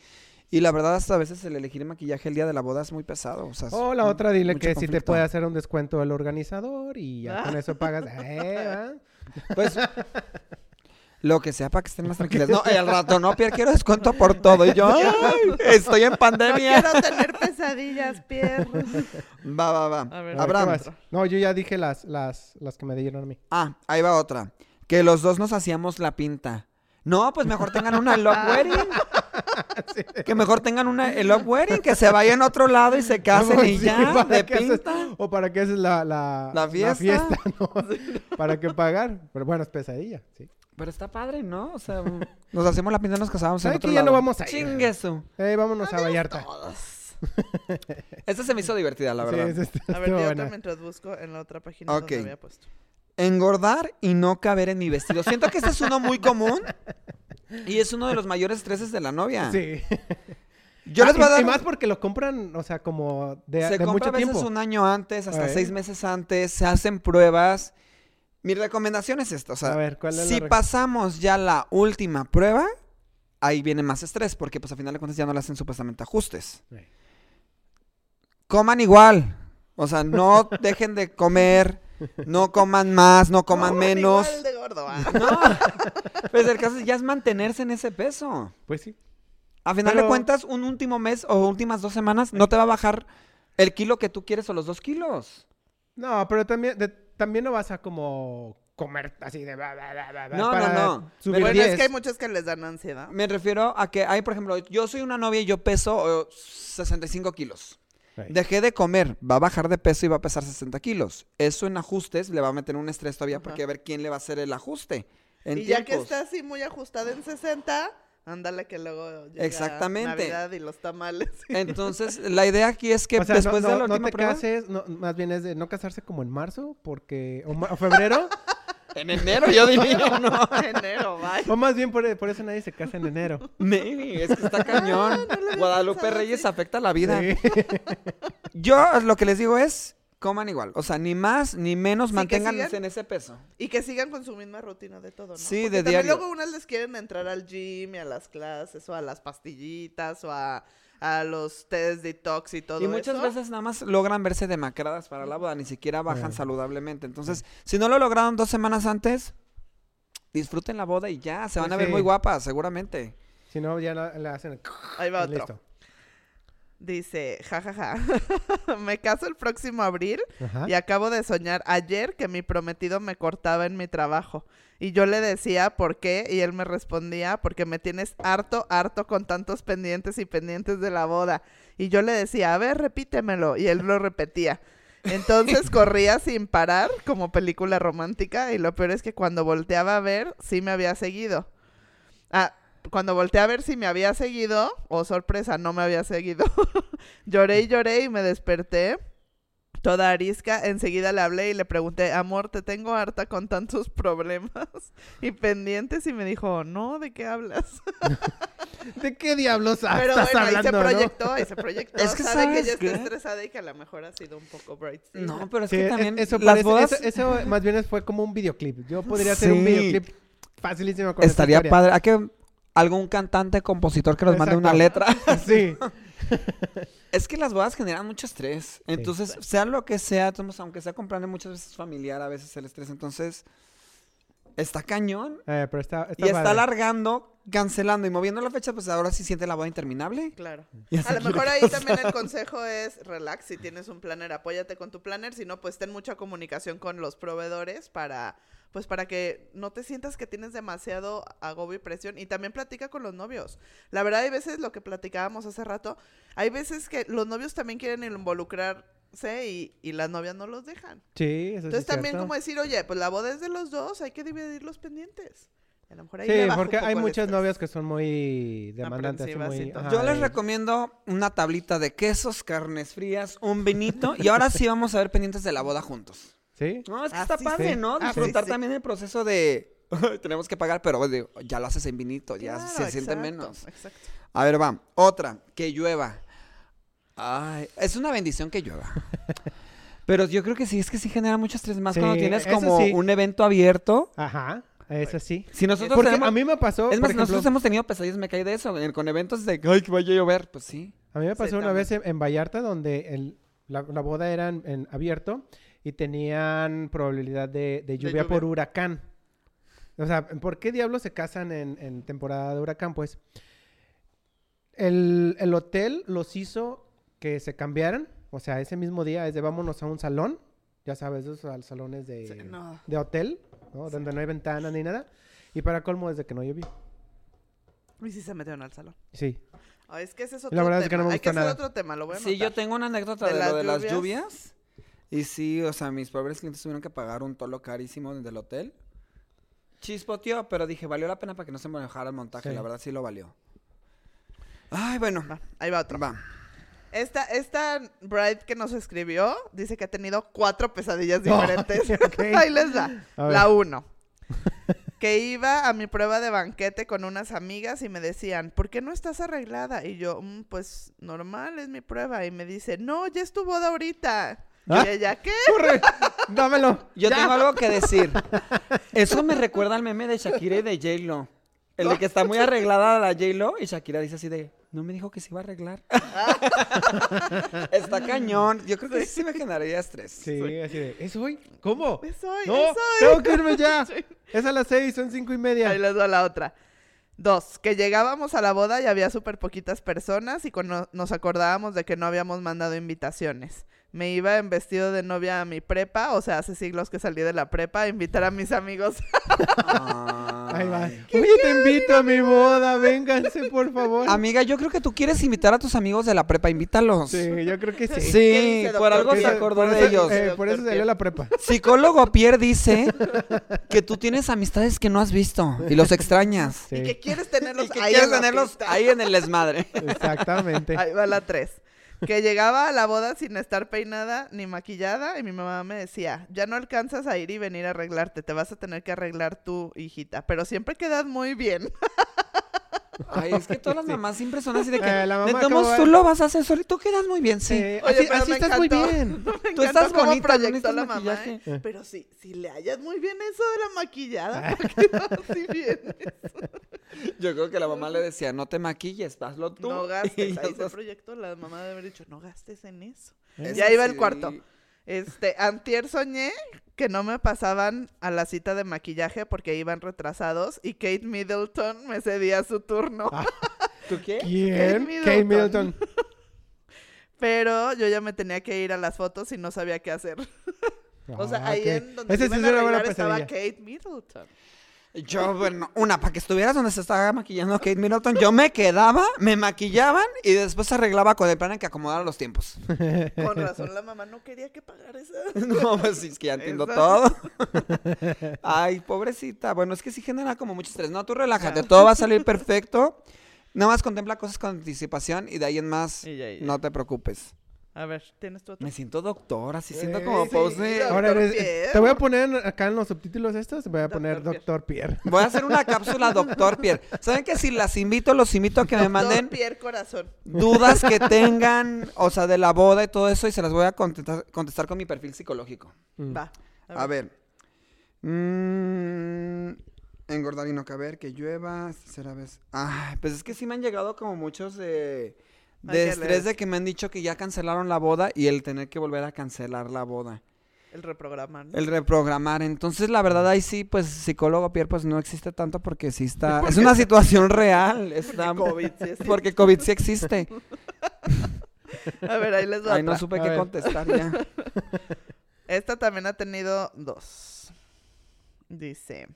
y la verdad hasta a veces el elegir el maquillaje el día de la boda es muy pesado, o sea, es O la otra, dile que si te puede hacer un descuento el organizador y ya con eso pagas. Eh. Pues lo que sea para que estén más tranquilas. No, al rato, no, Pierre, quiero descuento por todo. Y yo, "Ay, estoy en No pandemia. quiero tener pesadillas, Pierre. Va, va, va. A ver, A ver, Abraham. No, yo ya dije las, las, las que me dieron a mí. Ah, ahí va otra. Que los dos nos hacíamos la pinta. No, pues mejor tengan una love wedding. Que mejor tengan una el love wedding, que se vayan a otro lado y se casen y Sí, ya, ¿para de qué haces- pinta. o para qué haces la, la, La fiesta. ¿no? ¿Para qué pagar? Pero bueno, es pesadilla, sí. Pero está padre, ¿no? O sea, nos hacemos la pinta y nos casamos en ¿Sabe otro que ya no lado. vamos a ir? Chingue su. Eh, vámonos a Vallarta. Todos. Esta se me hizo divertida, la verdad. Sí, está- A ver, yo buena. otra mientras busco en la otra página Ok. donde había puesto. Engordar y no caber en mi vestido. Siento que este es uno muy común. Y es uno de los mayores estreses de la novia. Sí. Yo Ah, les voy a y- dar... Y más porque lo compran, o sea, como de, se de compra mucho a veces tiempo. un año antes, hasta Ok. seis meses antes, se hacen pruebas. Mi recomendación es esta, o sea, A ver, ¿cuál es si la pasamos ya la última prueba, ahí viene más estrés, porque pues a final de cuentas ya no le hacen supuestamente ajustes. Sí. Coman igual, o sea, no dejen de comer, no coman más, no coman menos. igual de gordo, ah. No, pues el caso ya es mantenerse en ese peso. Pues sí. A final de cuentas, un último mes o últimas dos semanas no te va a bajar el kilo que tú quieres o los dos kilos. No, pero también, de- también no vas a como comer así de... bla, bla, bla, No, no, para no. subir Bueno, es 10. que hay muchos que les dan ansiedad. Me refiero a que hay, por ejemplo, yo soy una novia y yo peso eh, 65 kilos. Dejé de comer, va a bajar de peso y va a pesar 60 kilos. Eso en ajustes le va a meter un estrés todavía porque a ver quién le va a hacer el ajuste. En y ya que está así muy ajustada en 60, ándale que luego llega Exactamente. Navidad y los tamales. Entonces, la idea aquí es que o sea, después no, de la no última te prueba, cases, no, más bien es de no casarse como en marzo, porque... O, ma- o febrero, en enero yo diría, ¿no? Enero, bye. o más bien por, por eso nadie se casa en enero. Maybe, es que está cañón. Guadalupe Reyes así. afecta la vida. Sí. Yo lo que les digo es, coman igual. O sea, ni más ni menos, Sí, manténganse sigan- en ese peso. Y que sigan con su misma rutina de todo, ¿no? Sí, Porque de también diario. luego unas les quieren entrar al gym y a las clases o a las pastillitas o a, a los test detox y todo Y muchas eso. veces nada más logran verse demacradas para la boda, ni siquiera bajan saludablemente. Entonces, si no lo lograron dos semanas antes, disfruten la boda y ya, se van a ver sí. muy guapas, seguramente. Si no, ya la, la hacen... Ahí va y otro. listo. Dice, jajaja, me caso el próximo abril Ajá. y acabo de soñar ayer que mi prometido me cortaba en mi trabajo. Y yo le decía por qué y él me respondía porque me tienes harto, harto con tantos pendientes y pendientes de la boda. Y yo le decía, a ver, repítemelo. Y él lo repetía. Entonces corría sin parar como película romántica y lo peor es que cuando volteaba a ver, sí me había seguido. Ah, cuando volteé a ver si me había seguido, oh sorpresa, no me había seguido. lloré y lloré y me desperté toda arisca. Enseguida le hablé y le pregunté, amor, te tengo harta con tantos problemas y pendientes. Y me dijo, no, ¿de qué hablas? ¿De qué diablos Pero estás bueno, ahí se hablando, no? proyectó, ahí se proyectó. Es que sabe que ¿sabes ella está qué? estresada y que a lo mejor ha sido un poco bright. No, pero es Sí, que e- también eso, las parece- bodas eso, eso más bien fue como un videoclip. Yo podría hacer un Sí. videoclip facilísimo con esta estaría padre. Hay que algún cantante, compositor que nos mande una letra. Sí. Es que las bodas generan mucho estrés. Entonces, sea lo que sea, aunque sea comprarle muchas veces familiar, a veces el estrés. Entonces, está cañón. Eh, pero está, está y está padre. alargando, cancelando y moviendo la fecha, pues ahora sí siente la boda interminable. Claro. A lo mejor ahí también el consejo es relax. Si tienes un planner, apóyate con tu planner. Si no, pues ten mucha comunicación con los proveedores para, pues para que no te sientas que tienes demasiado agobio y presión. Y también platica con los novios. La verdad, hay veces lo que platicábamos hace rato, hay veces que los novios también quieren involucrarse y, y las novias no los dejan. Sí, eso sí Entonces es también cierto. como decir, oye, pues la boda es de los dos, hay que dividir los pendientes. A lo mejor ahí Sí, porque hay muchas novias que son muy demandantes. así muy, ajá, Yo les y- recomiendo una tablita de quesos, carnes frías, un vinito. Y ahora sí vamos a ver pendientes de la boda juntos. ¿Sí? No, es que Ah, está sí, padre, sí. ¿no? Ah, Disfrutar sí, sí. también el proceso de... "Ay, tenemos que pagar, pero digo, ya lo haces en vinito, ya Claro, se siente exacto, menos. Exacto. A ver, va. Otra, que llueva. Ay, es una bendición que llueva. Pero yo creo que sí, es que sí genera mucho estrés más cuando tienes eso como sí. un evento abierto. Ajá, eso sí. Si nosotros Porque tenemos- a mí me pasó, es por más, ejemplo, nosotros hemos tenido pesadillas, me cae de eso, en- con eventos de ay, que vaya a llover, pues sí. a mí me pasó una también. vez en, en Vallarta donde el- la, la boda era en, en abierto y tenían probabilidad de, de lluvia lluvia. por huracán. O sea, ¿por qué diablos se casan en, en temporada de huracán? Pues el, el hotel los hizo que se cambiaran. O sea, ese mismo día es de vámonos a un salón. Ya sabes, esos sal- salones de, Sí, no. de hotel, ¿no? Donde no hay ventana ni nada. Y para colmo es de que no llovió. Y sí se metieron al salón. Sí. Ah, es que ese es otro La verdad tema. es que no me Hay que hacer nada. otro tema, lo voy a Sí, yo tengo una anécdota ¿De de, las lo de las lluvias? Y sí, o sea, mis pobres clientes tuvieron que pagar un tolo carísimo del hotel. Chispoteó, pero dije, valió la pena para que no se me dejara el montaje. Sí. La verdad sí lo valió. Ay, bueno. Va, ahí va otro. Va. Esta, esta Bride que nos escribió dice que ha tenido cuatro pesadillas Oh, diferentes. ahí les da. La uno. que iba a mi prueba de banquete con unas amigas y me decían, ¿por qué no estás arreglada? Y yo, "Mm, pues normal, es mi prueba. Y me dice, no, ya es tu boda ahorita. ¿Ah? Y ella, ¿qué? ¡Corre! ¡Dámelo! Yo ¡Ya! tengo algo que decir. Eso me recuerda al meme de Shakira y de J-Lo. El de que está muy arreglada la J-Lo y Shakira dice así de, no me dijo que se iba a arreglar. está cañón. Yo creo que sí me generaría estrés. Sí, así de, ¿es hoy? ¿Cómo? Es hoy, ¡No! es hoy. ¡Tengo que irme ya! Sí. Es a las seis, son cinco y media. Ahí les doy la otra. Dos, que llegábamos a la boda y había súper poquitas personas y cuando nos acordábamos de que no habíamos mandado invitaciones. Me iba en vestido de novia a mi prepa, o sea, hace siglos que salí de la prepa, a invitar a mis amigos. Ahí va. Ay. Oye, te invito a mi boda, vénganse, por favor. Amiga, yo creo que tú quieres invitar a tus amigos de la prepa, invítalos. Sí, yo creo que sí. Sí, ¿Qué dice, por algo ¿Qué se acordó por de eso, ellos. eh, por eso salió la prepa. Psicólogo Pierre dice que tú tienes amistades que no has visto y los extrañas. Sí, Y que quieres tenerlos Y que ahí quieres tenerlos ahí en el desmadre. exactamente. Ahí va la tres. Que llegaba a la boda sin estar peinada ni maquillada y mi mamá me decía, ya no alcanzas a ir y venir a arreglarte, te vas a tener que arreglar tú, hijita, pero siempre quedas muy bien. Ay, es que todas las mamás siempre son así de que, Eh, la mamá de tú lo vas a hacer solo y tú quedas muy bien, sí. Eh, Oye, así pero así me estás muy bien. Me Tú estás cómo bonita, no proyectó necesitas la mamá, maquillaje. ¿eh? Pero sí, si le hallas muy bien eso de la maquillada, ¿por qué no así bien? Yo creo que la mamá le decía, no te maquilles, hazlo tú. No gastes, ya ahí se proyectó, la mamá debe haber dicho, no gastes en eso. ¿Eh? Y ahí va el cuarto. Este, antier soñé que no me pasaban a la cita de maquillaje porque iban retrasados y Kate Middleton me cedía su turno. Ah. ¿Tú qué? ¿Quién? Kate Kate Middleton. Pero yo ya me tenía que ir a las fotos y no sabía qué hacer. O sea, Ah, ahí en donde Esa se sí es una buena estaba. Kate Middleton. Yo, bueno, una, para que estuvieras donde se estaba maquillando Kate Middleton, yo me quedaba, me maquillaban y después se arreglaba con el plan en que acomodara los tiempos. Con razón la mamá no quería que pagara esa. No, pues sí, es que ya entiendo Esa. todo. Ay, pobrecita. Bueno, es que sí genera como mucho estrés. No, tú relájate, todo va a salir perfecto. Nada más contempla cosas con anticipación y de ahí en más Y ya, y ya. no te preocupes. A ver, ¿tienes tu otro? Me siento doctor, así siento como sí, pose Ahora eres- Pierre. te voy a poner acá en los subtítulos estos, te voy a Doctor poner. Doctor Pierre. Voy a hacer una cápsula doctor Pierre. ¿Saben que si las invito, los invito a que me Doctor manden Pierre Corazón. dudas que tengan, o sea, de la boda y todo eso y se las voy a contestar, contestar con mi perfil psicológico. Mm. Va. A ver. Mm, engordar y no caber, que llueva, será vez. Ay, pues es que sí me han llegado como muchos de, de estrés de que me han dicho que ya cancelaron la boda y el tener que volver a cancelar la boda. El reprogramar. ¿no? El reprogramar. Entonces, la verdad, ahí sí, pues psicólogo Pierre, pues no existe tanto porque sí está. Es una situación real. Está, COVID sí existe. porque COVID sí existe. A ver, ahí les doy Ay, no supe A qué ver. contestar ya. Esta también ha tenido dos. Dice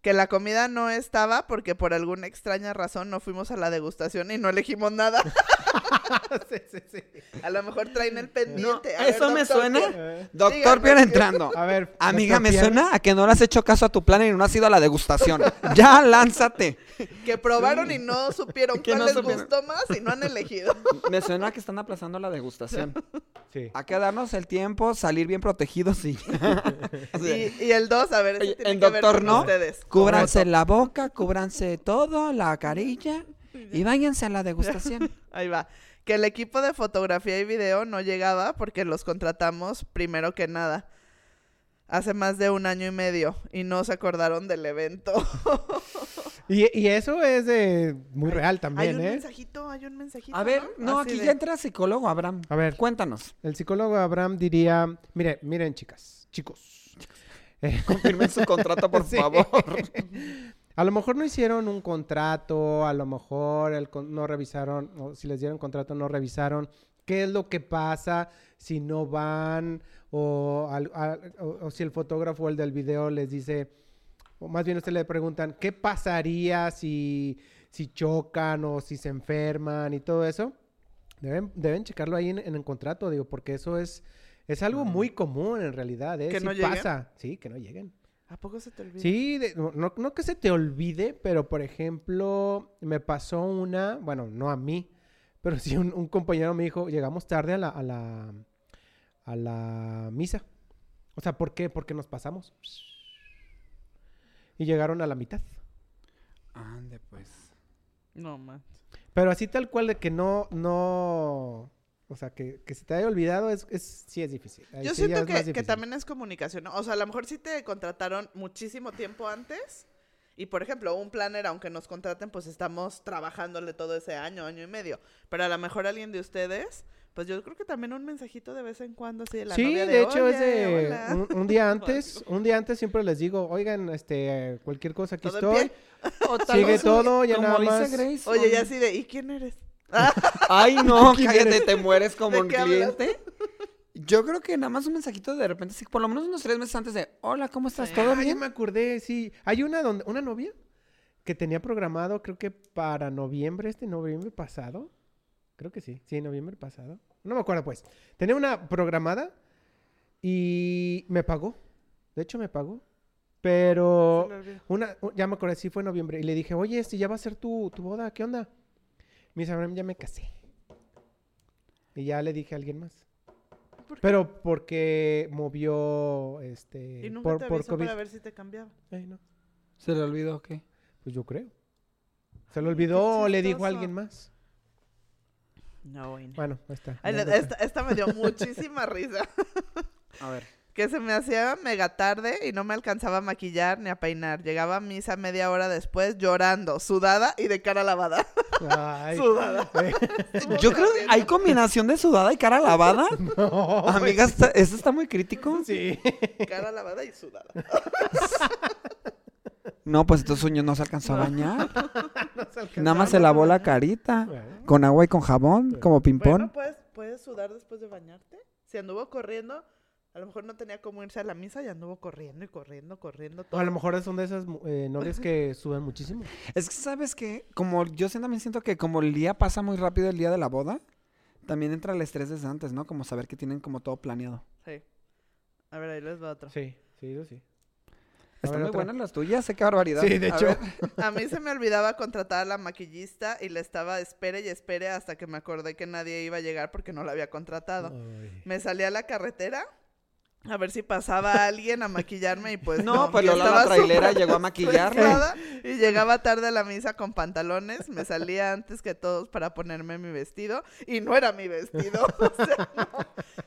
que la comida no estaba porque por alguna extraña razón no fuimos a la degustación y no elegimos nada. Sí, sí, sí. A lo mejor traen el pendiente. No, A ver, ¿eso me doctor, suena? ¿qué? Eh, Doctor ¿qué? entrando. A ver. Amiga, me Pierre. suena a que no le has hecho caso a tu plan y no has ido a la degustación. ya, lánzate. Que probaron y no supieron Que cuál no les supieron. gustó más y no han elegido. Me suena a que están aplazando la degustación. Sí. Hay que darnos el tiempo, salir bien protegidos y... Así, Y, y el dos, a ver, ese Oye, tiene el que ver doctor con no. ustedes. Cúbranse la boca, cúbranse todo, la carilla y váyanse a la degustación. Ahí va. Que el equipo de fotografía y video no llegaba porque los contratamos primero que nada. Hace más de un año y medio y no se acordaron del evento. Y, y eso es de muy real hay también, un ¿eh? mensajito, hay un mensajito. A ver, no, aquí de- ya entra psicólogo, Abraham. A ver, Cuéntanos. el psicólogo Abraham diría, mire, miren chicas, chicos. Eh, Confirmen su contrato, por Sí. favor. A lo mejor no hicieron un contrato, a lo mejor el con- no revisaron, o si les dieron contrato no revisaron qué es lo que pasa si no van, o, al- al- o- o si el fotógrafo o el del video les dice, o más bien ustedes le preguntan, ¿qué pasaría si, si chocan o si se enferman y todo eso? Deben, deben checarlo ahí en, en el contrato, digo, porque eso es, es algo muy común en realidad, ¿eh? ¿Que Sí no pasa. Sí, que no lleguen. ¿A poco se te olvida? Sí, de- no, no- que se te olvide, pero por ejemplo, me pasó una, bueno, no a mí, pero sí un, un compañero me dijo, llegamos tarde a la, a la, a la misa. O sea, ¿por qué? Porque nos pasamos. y llegaron a la mitad. Ande, pues. No, man. Pero así tal cual de que no, no, o sea, que, que se te haya olvidado es, es sí es difícil. Ahí Yo sí siento que, que también es comunicación, ¿no? O sea, a lo mejor sí te contrataron muchísimo tiempo antes. Y por ejemplo, un planner, aunque nos contraten, pues estamos trabajándole todo ese año, año y medio. Pero a lo mejor alguien de ustedes, pues yo creo que también un mensajito de vez en cuando, así de la Sí, novia de, hecho es "Oye, de hola". un, un día antes, un día antes siempre les digo, oigan, este, cualquier cosa aquí ¿Todo en estoy. pie? O tal Sigue todo, ya nada más. Grace, Oye, o- ya así de, ¿y quién eres? Ay, no, ¿Quién cállate, eres? te mueres como ¿De un cliente. Yo creo que nada más un mensajito de repente, sí, por lo menos unos tres meses antes de, hola, ¿cómo estás? ¿Todo Ah, ya bien? me acordé, sí. Hay una donde, una novia que tenía programado, creo que para noviembre, este noviembre pasado. Creo que sí, sí, noviembre pasado. No me acuerdo, pues. Tenía una programada y me pagó. De hecho, me pagó. Pero una, ya me acordé, sí fue en noviembre. Y le dije, oye, este ya va a ser tu, tu boda, ¿qué onda? Me dice, "Abraham, ya me casé. Y ya le dije a alguien más. ¿Por qué? Pero porque movió, este, Y nunca por, te por COVID. para ver si te cambiaba. Ay, no. ¿Se le olvidó qué? Pues yo creo. ¿Se lo olvidó o le dijo a alguien más? No, güey. no. Bueno, ahí está. Esta me dio muchísima risa. A ver. Que se me hacía mega tarde y no me alcanzaba a maquillar ni a peinar. Llegaba a misa media hora después llorando, sudada y de cara lavada. Ay, Sudada. eh, Yo creo que hay combinación de sudada y cara lavada. no, Amiga, está- ¿esto está muy crítico? Sí. Cara lavada y sudada. No, pues estos sueños no se alcanzó a bañar. No se alcanzó. Nada más se lavó la carita. Bueno. Con agua y con jabón, como ping-pong. Bueno, ¿puedes, ¿puedes sudar después de bañarte? Si anduvo corriendo, a lo mejor no tenía cómo irse a la misa y anduvo corriendo y corriendo, corriendo. O Todo. a lo mejor son de esas eh, novias que sudan muchísimo. Es que, ¿sabes qué? Como yo también siento que como el día pasa muy rápido el día de la boda, también entra el estrés desde antes, ¿no? Como saber que tienen como todo planeado. Sí. A ver, ahí les va otro. Sí, sí, eso sí. Están muy otra. buenas las tuyas, sé qué barbaridad. Sí, de A hecho. ver. A mí se me olvidaba contratar a la maquillista y le estaba espere y espere hasta que me acordé que nadie iba a llegar porque no la había contratado. Ay. Me salí a la carretera a ver si pasaba alguien a maquillarme y pues No, pues yo Lola la trailera llegó a maquillarle. estresada Y llegaba tarde a la misa con pantalones, me salía antes que todos para ponerme mi vestido y no era mi vestido. O sea, no.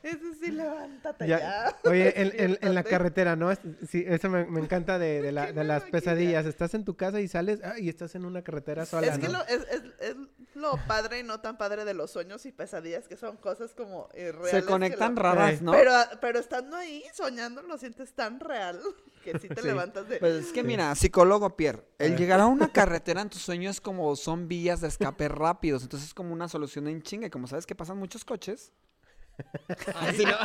Eso sí, levántate ya. Ya, Oye, en, en- en la carretera, ¿no? Sí, eso me, me encanta de, de la- ¿Quién de las maquilla? pesadillas. Estás en tu casa y sales ah, y estás en una carretera sola, Es que ¿no? lo, es, es- es lo padre y no tan padre de los sueños y pesadillas, que son cosas como eh, reales. Se conectan lo- raras. ¿no? Pero, pero estando ahí, soñando, lo sientes tan real que sí te Sí. levantas de... Pues es que mira, psicólogo Pierre, el llegar a una carretera en tus sueños es como son vías de escape rápidos, entonces es como una solución en chinga, y como sabes que pasan muchos coches. Así no.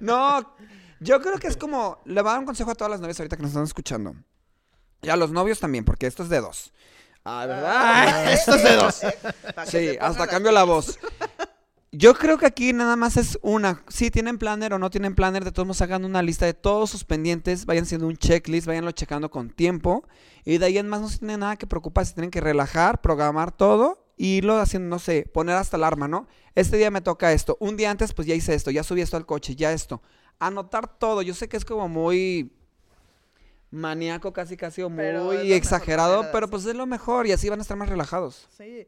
no, yo creo que es como, le voy a dar un consejo a todas las novias ahorita que nos están escuchando. Y a los novios también, porque esto es de dos. Ah, ¿verdad? esto es de dos. Pa' que Sí, hasta cambio la voz. Yo creo que aquí nada más es una. Si tienen planner o no tienen planner, de todos modos hagan una lista de todos sus pendientes, vayan haciendo un checklist, vayanlo checando con tiempo. Y de ahí en más no se tienen nada que preocuparse, tienen que relajar, programar todo y irlo haciendo, no sé, poner hasta alarma, ¿no? Este día me toca esto, un día antes pues ya hice esto, ya subí esto al coche, ya esto. Anotar todo, yo sé que es como muy maníaco casi casi o muy exagerado, pero pues es lo mejor y así van a estar más relajados. Sí.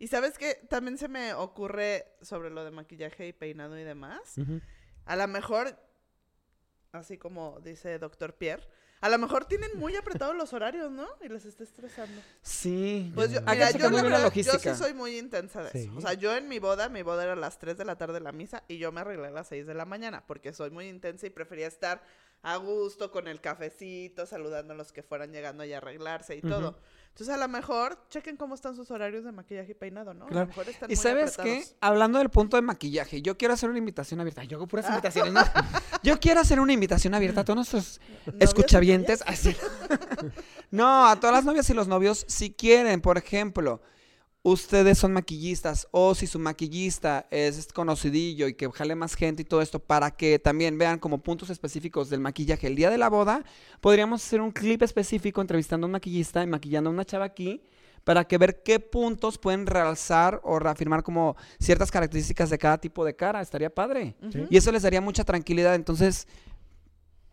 Y sabes que también se me ocurre sobre lo de maquillaje y peinado y demás. A lo mejor, así como dice doctor Pierre, a lo mejor tienen muy apretados los horarios, ¿no? Y les está estresando. Sí. Pues yo, mira, yo, la verdad, yo sí soy muy intensa de eso. O sea, yo en mi boda, mi boda era a las 3 de la tarde la misa y yo me arreglé a las 6 de la mañana porque soy muy intensa y prefería estar a gusto con el cafecito, saludando a los que fueran llegando y arreglarse y todo. Entonces, a lo mejor, chequen cómo están sus horarios de maquillaje y peinado, ¿no? A lo mejor están Y muy sabes qué, hablando del punto de maquillaje, yo quiero hacer una invitación abierta. Yo hago puras invitaciones, ¿no? Yo quiero hacer una invitación abierta a todos nuestros ¿Novios y escuchavientes. Así. No, a todas las novias y los novios, si quieren, por ejemplo, ustedes son maquillistas o si su maquillista es conocidillo y que jale más gente y todo esto para que también vean como puntos específicos del maquillaje el día de la boda, podríamos hacer un clip específico entrevistando a un maquillista y maquillando a una chava aquí para que ver qué puntos pueden realzar o reafirmar como ciertas características de cada tipo de cara. Estaría padre. Y eso les daría mucha tranquilidad. Entonces,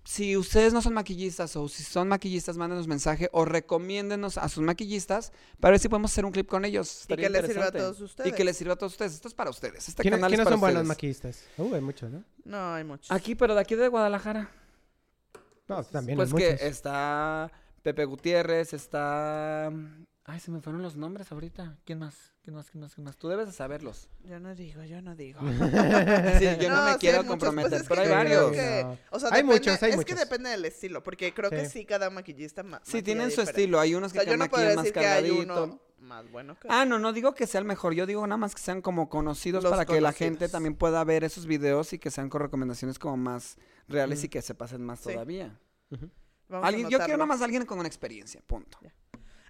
si ustedes no son maquillistas o si son maquillistas, mándenos mensaje o recomiéndenos a sus maquillistas para ver si podemos hacer un clip con ellos. Y que les sirva a todos ustedes. Y que les sirva a todos ustedes. Esto es para ustedes. Este ¿Quiénes, canal quiénes es para son buenos maquillistas? Uh, hay muchos, ¿no? No, hay muchos. Aquí, pero de aquí de Guadalajara. No, también pues hay que muchos. está Pepe Gutiérrez, está... Ay, se me fueron los nombres ahorita. ¿Quién más? ¿Quién más? ¿Quién más? ¿Quién más? Tú debes de saberlos. Yo no digo, yo no digo. Sí, yo no, me sí, quiero comprometer, Pues es pero hay varios. que- No. o sea, Hay depende- muchos, hay es que depende del estilo, porque creo que Sí. cada maquillista ma- Sí, tienen su diferente. estilo. Hay unos O que sea, yo no más decir que hay uno más bueno que Ah, no, no digo que sea el mejor. Yo digo nada más que sean como conocidos Los para que la gente también pueda ver esos videos y que sean con recomendaciones como más reales y que se pasen más Sí. todavía. Vamos a Alguien, yo quiero nada más alguien con una experiencia, punto.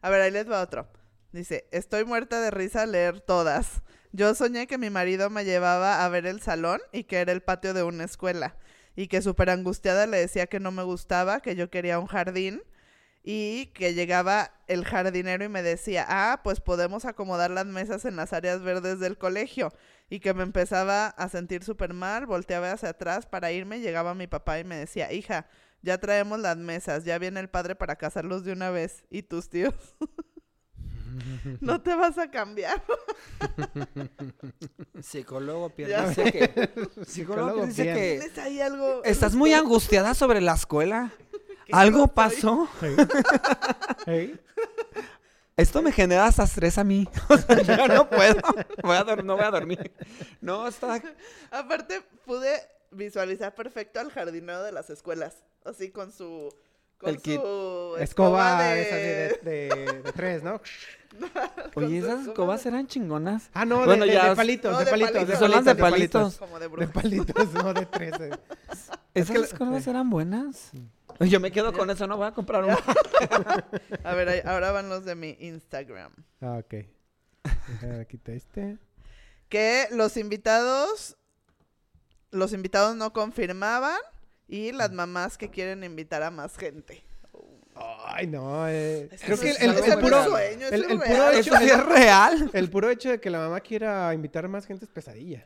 A ver, ahí les va otro. Dice, estoy muerta de risa al leer todas. Yo soñé que mi marido me llevaba a ver el salón y que era el patio de una escuela. Y que súper angustiada le decía que no me gustaba, que yo quería un jardín. Y que llegaba el jardinero y me decía, ah, pues podemos acomodar las mesas en las áreas verdes del colegio. Y que me empezaba a sentir súper mal, volteaba hacia atrás para irme, llegaba mi papá y me decía, hija, ya traemos las mesas, ya viene el padre para casarlos de una vez. ¿Y tus tíos? no te vas a cambiar. Psicólogo. Dice que, psicólogo Psicólogo dice que ¿Tienes ahí algo? estás muy angustiada sobre la escuela. ¿Qué ¿Algo pasó? Hey. Esto me genera hasta estrés a mí. O sea, yo no puedo. Voy a no voy a dormir. No, está... Aparte, pude visualizar perfecto al jardinero de las escuelas. Así con su. Con El kit. su Escoba, de... esa de, de, de tres, ¿no? Oye, esas escoba escobas de- eran chingonas. Ah, no, de- Bueno, de, ya- de palitos, No, de de palitos. palitos. Son las de palitos. Como de palitos, no de tres. eh. Esas que la- escobas eh. eran buenas. Yo me quedo con eso, no voy a comprar una. A ver, ahí- ahora van los de mi Instagram. Ah, ok. Quita este. Que los invitados. Los invitados no confirmaban. Y las mamás que quieren invitar a más gente. Ay, no. eh, Creo es- que el, el- es el algo puro, sueño, el, es el real. puro hecho, ¿Eso sí es real? el puro hecho de que la mamá quiera invitar más gente es pesadilla.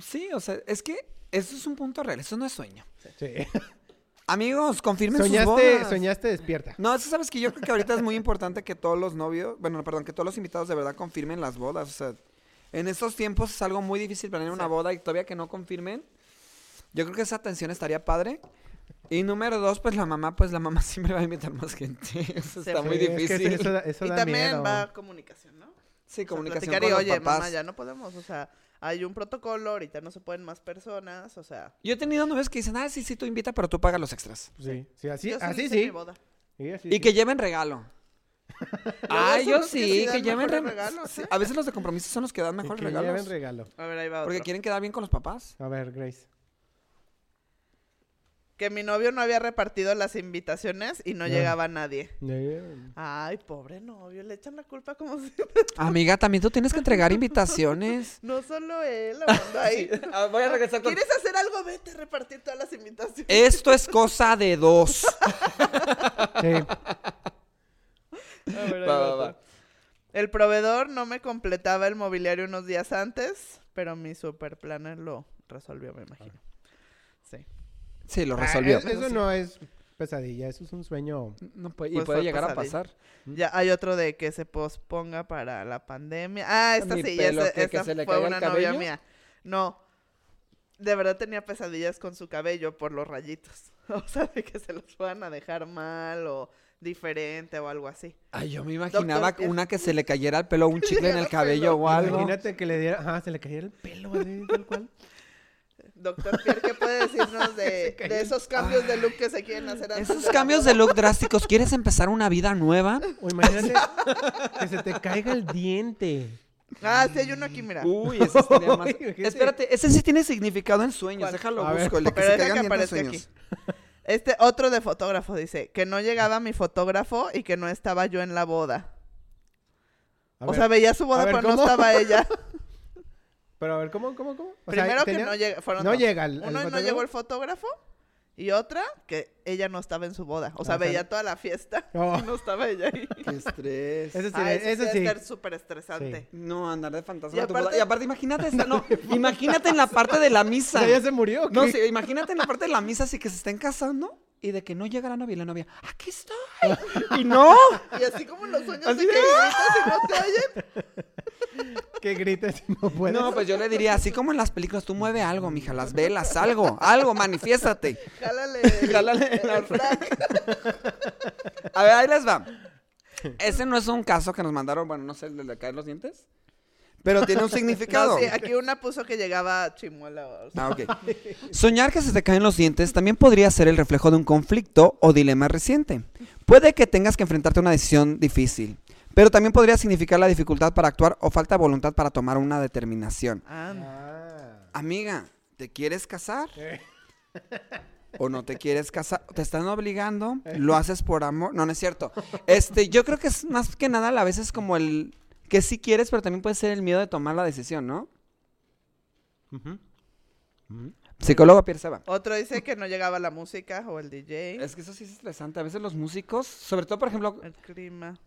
Sí, o sea, es que eso es un punto real, eso no es sueño. Sí. Amigos, confirmen sus Soñaste, bodas. soñaste despierta. No, eso sabes que yo creo que ahorita es muy importante que todos los novios, bueno, perdón, que todos los invitados de verdad confirmen las bodas. O sea, en estos tiempos es algo muy difícil planear una boda y todavía que no confirmen. Yo creo que esa atención estaría padre. Y número dos, pues la mamá, pues la mamá siempre va a invitar más gente. Eso Sí, está muy Sí, es que difícil. eso da, eso y da también miedo. va comunicación, ¿no? Sí, O sea, comunicación con y, los oye, papás. mamá, ya no podemos, o sea, hay un protocolo, ahorita no se pueden más personas, o sea. Yo he tenido novios que dicen, ah, sí, sí, tú invita, pero tú pagas los extras. Sí, sí, así, yo sí así sí. mi boda. Sí, así Y sí. que lleven regalo. Ay, son yo que sí, que, lleven mejores re- regalos, sí, ¿eh? A veces los de compromiso son los que dan Y mejores que regalos. lleven regalo. A ver, ahí va Porque quieren quedar bien con los papás. A ver, Grace. Que mi novio no había repartido las invitaciones y no Ah. llegaba nadie. Ay, pobre novio, le echan la culpa como si... Amiga, también tú tienes que entregar invitaciones. No solo él, la mandó ahí. voy a regresar ¿Quieres hacer algo? Vete a repartir todas las invitaciones. Esto es cosa de dos. Sí. A ver, ahí Va, va va. El proveedor no me completaba el mobiliario unos días antes, pero mi super planner lo resolvió, me imagino. Sí. Sí, lo Ah, resolvió. es- eso no es pesadilla, eso es un sueño. No puede- y Pues puede llegar a pasar. Ya hay otro de que se posponga para la pandemia. Ah, esta Mi sí, pelo, esa, ¿que- que esa se le fue una novia mía. No, de verdad tenía pesadillas con su cabello por los rayitos. O sea, de que se los fueran a dejar mal o diferente o algo así. Ay, yo me imaginaba Doctor, una que se le cayera el pelo, un chicle en el el cabello o algo. Imagínate que le diera, ajá, se le cayera el pelo así, tal cual. Doctor Pierre, ¿qué puede decirnos de, esos cambios de look que se quieren hacer antes Esos de cambios de look drásticos, ¿quieres empezar una vida nueva? O imagínate que se te caiga el diente. Ah, sí, hay uno aquí, mira. Uy, ese estaría más... Espérate, ese sí tiene significado en sueños, ¿Cuál? déjalo A ver. busco, el de que Pero se que aparezca sueños. Este otro de fotógrafo dice que no llegaba mi fotógrafo y que no estaba yo en la boda. A o ver, sea, veía su boda, ver, pero no estaba ella. pero a ver, ¿cómo, cómo, cómo? O sea, Primero tenía- que no llega, fueron no dos. llega el- el Uno no llegó el fotógrafo Y otra, que ella no estaba en su boda. O sea, o sea, veía toda la fiesta Oh. y no estaba ella ahí. Qué estrés. Ese sí, Ah, eso sí debe estar súper estresante. No, andar de fantasma. Y en tu boda. aparte- Y aparte, imagínate esta, no, imagínate en la parte de la O misa. sea, ya se murió. ¿o No, qué? sí, imagínate en la parte de la misa así que se estén casando y de que no llega la novia y la novia, aquí estoy. Y no. Y así como en los sueños Así de que gritas y no te oyen. Que grites y no puedes. No, pues yo le diría, así como en las películas, tú mueve algo, mija, las velas, algo, algo, manifiéstate. Jálale. Jálale el frac. A ver, ahí les va. Ese no es un caso que nos mandaron, bueno, no sé, el de le caen los dientes, pero tiene un significado. No, sí, aquí una puso que llegaba chimuela. o sea, Ah, ok. Soñar que se te caen los dientes también podría ser el reflejo de un conflicto o dilema reciente. Puede que tengas que enfrentarte a una decisión difícil, pero también podría significar la dificultad para actuar o falta de voluntad para tomar una determinación. ah, Ah. Amiga, ¿te quieres casar? Eh. ¿O no te quieres casar? ¿Te están obligando? ¿Lo haces por amor? No, no es cierto. Este, yo creo que es más que nada a veces como el que sí quieres, pero también puede ser el miedo de tomar la decisión, ¿no? Psicólogo Pierre Seba. Otro dice que no llegaba la música o el DJ. Es que eso sí es estresante. A veces los músicos, sobre todo, por ejemplo, El clima.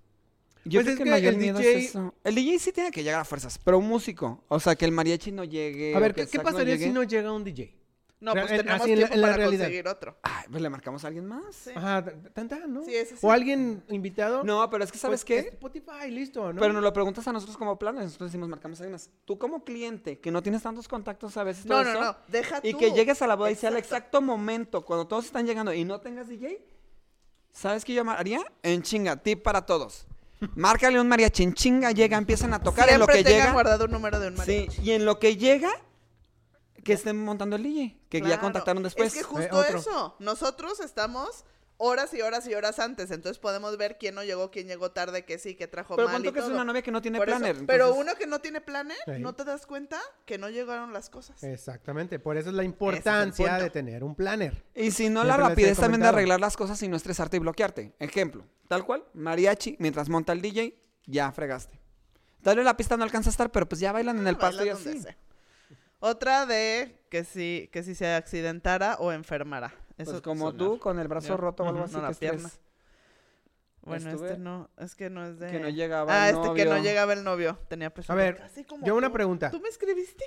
yo Pues creo es que el que mayor el miedo DJ es eso. El DJ sí tiene que llegar a fuerzas, pero un músico, o sea, que el mariachi no llegue. A ver, que ¿qué, qué Zack no pasaría si no llega un DJ? No, pues tenemos así en la- tiempo en para realidad. conseguir otro. Ay, pues le marcamos a alguien más. Sí. Ajá, tan, tan, ¿no? Sí, ese sí. O alguien invitado. No, pero es que, ¿sabes pues, qué? Spotify, listo, ¿no? Pero nos lo preguntas a nosotros como planes, nosotros decimos marcamos a alguien más. Tú como cliente, que no tienes tantos contactos a veces, No, no, eso, no. Deja y tú. que llegues a la boda y sea el Exacto. momento, cuando todos están llegando y no tengas DJ, ¿sabes qué yo haría? En chinga, tip para todos. Márcale un mariachi en chinga, llega, empiezan a tocar en lo Siempre que tengan llega. guardado un número de un Sí, mariachi. y en lo que llega, que estén montando el DJ, que ya contactaron después. Es que Eh, justo eso. Nosotros estamos horas y horas y horas antes. Entonces podemos ver quién no llegó, quién llegó tarde, que sí, que trajo Pero mal cuánto y que es una novia que no tiene Por eso, planner. Pero uno que no tiene planner, Sí. no te das cuenta que no llegaron las cosas. Exactamente, por eso es la importancia de tener un planner. Y si no, Siempre la rapidez también de arreglar las cosas y no estresarte y bloquearte. Ejemplo, tal cual, mariachi, mientras monta el DJ, ya fregaste. Tal vez la pista no alcanza a estar, pero pues ya bailan en el pasto y así. sea. Otra de que si, que si se accidentara o enfermara. Pues Eso como sonar. tú, con el brazo roto o algo así. no, la que estés- pierna. Bueno, Estuve- este no, es que no es de... Que no llegaba Ah, el este que no novio. llegaba el novio. Tenía A pesadilla. ver, Casi como yo una tú. pregunta. ¿Tú me escribiste?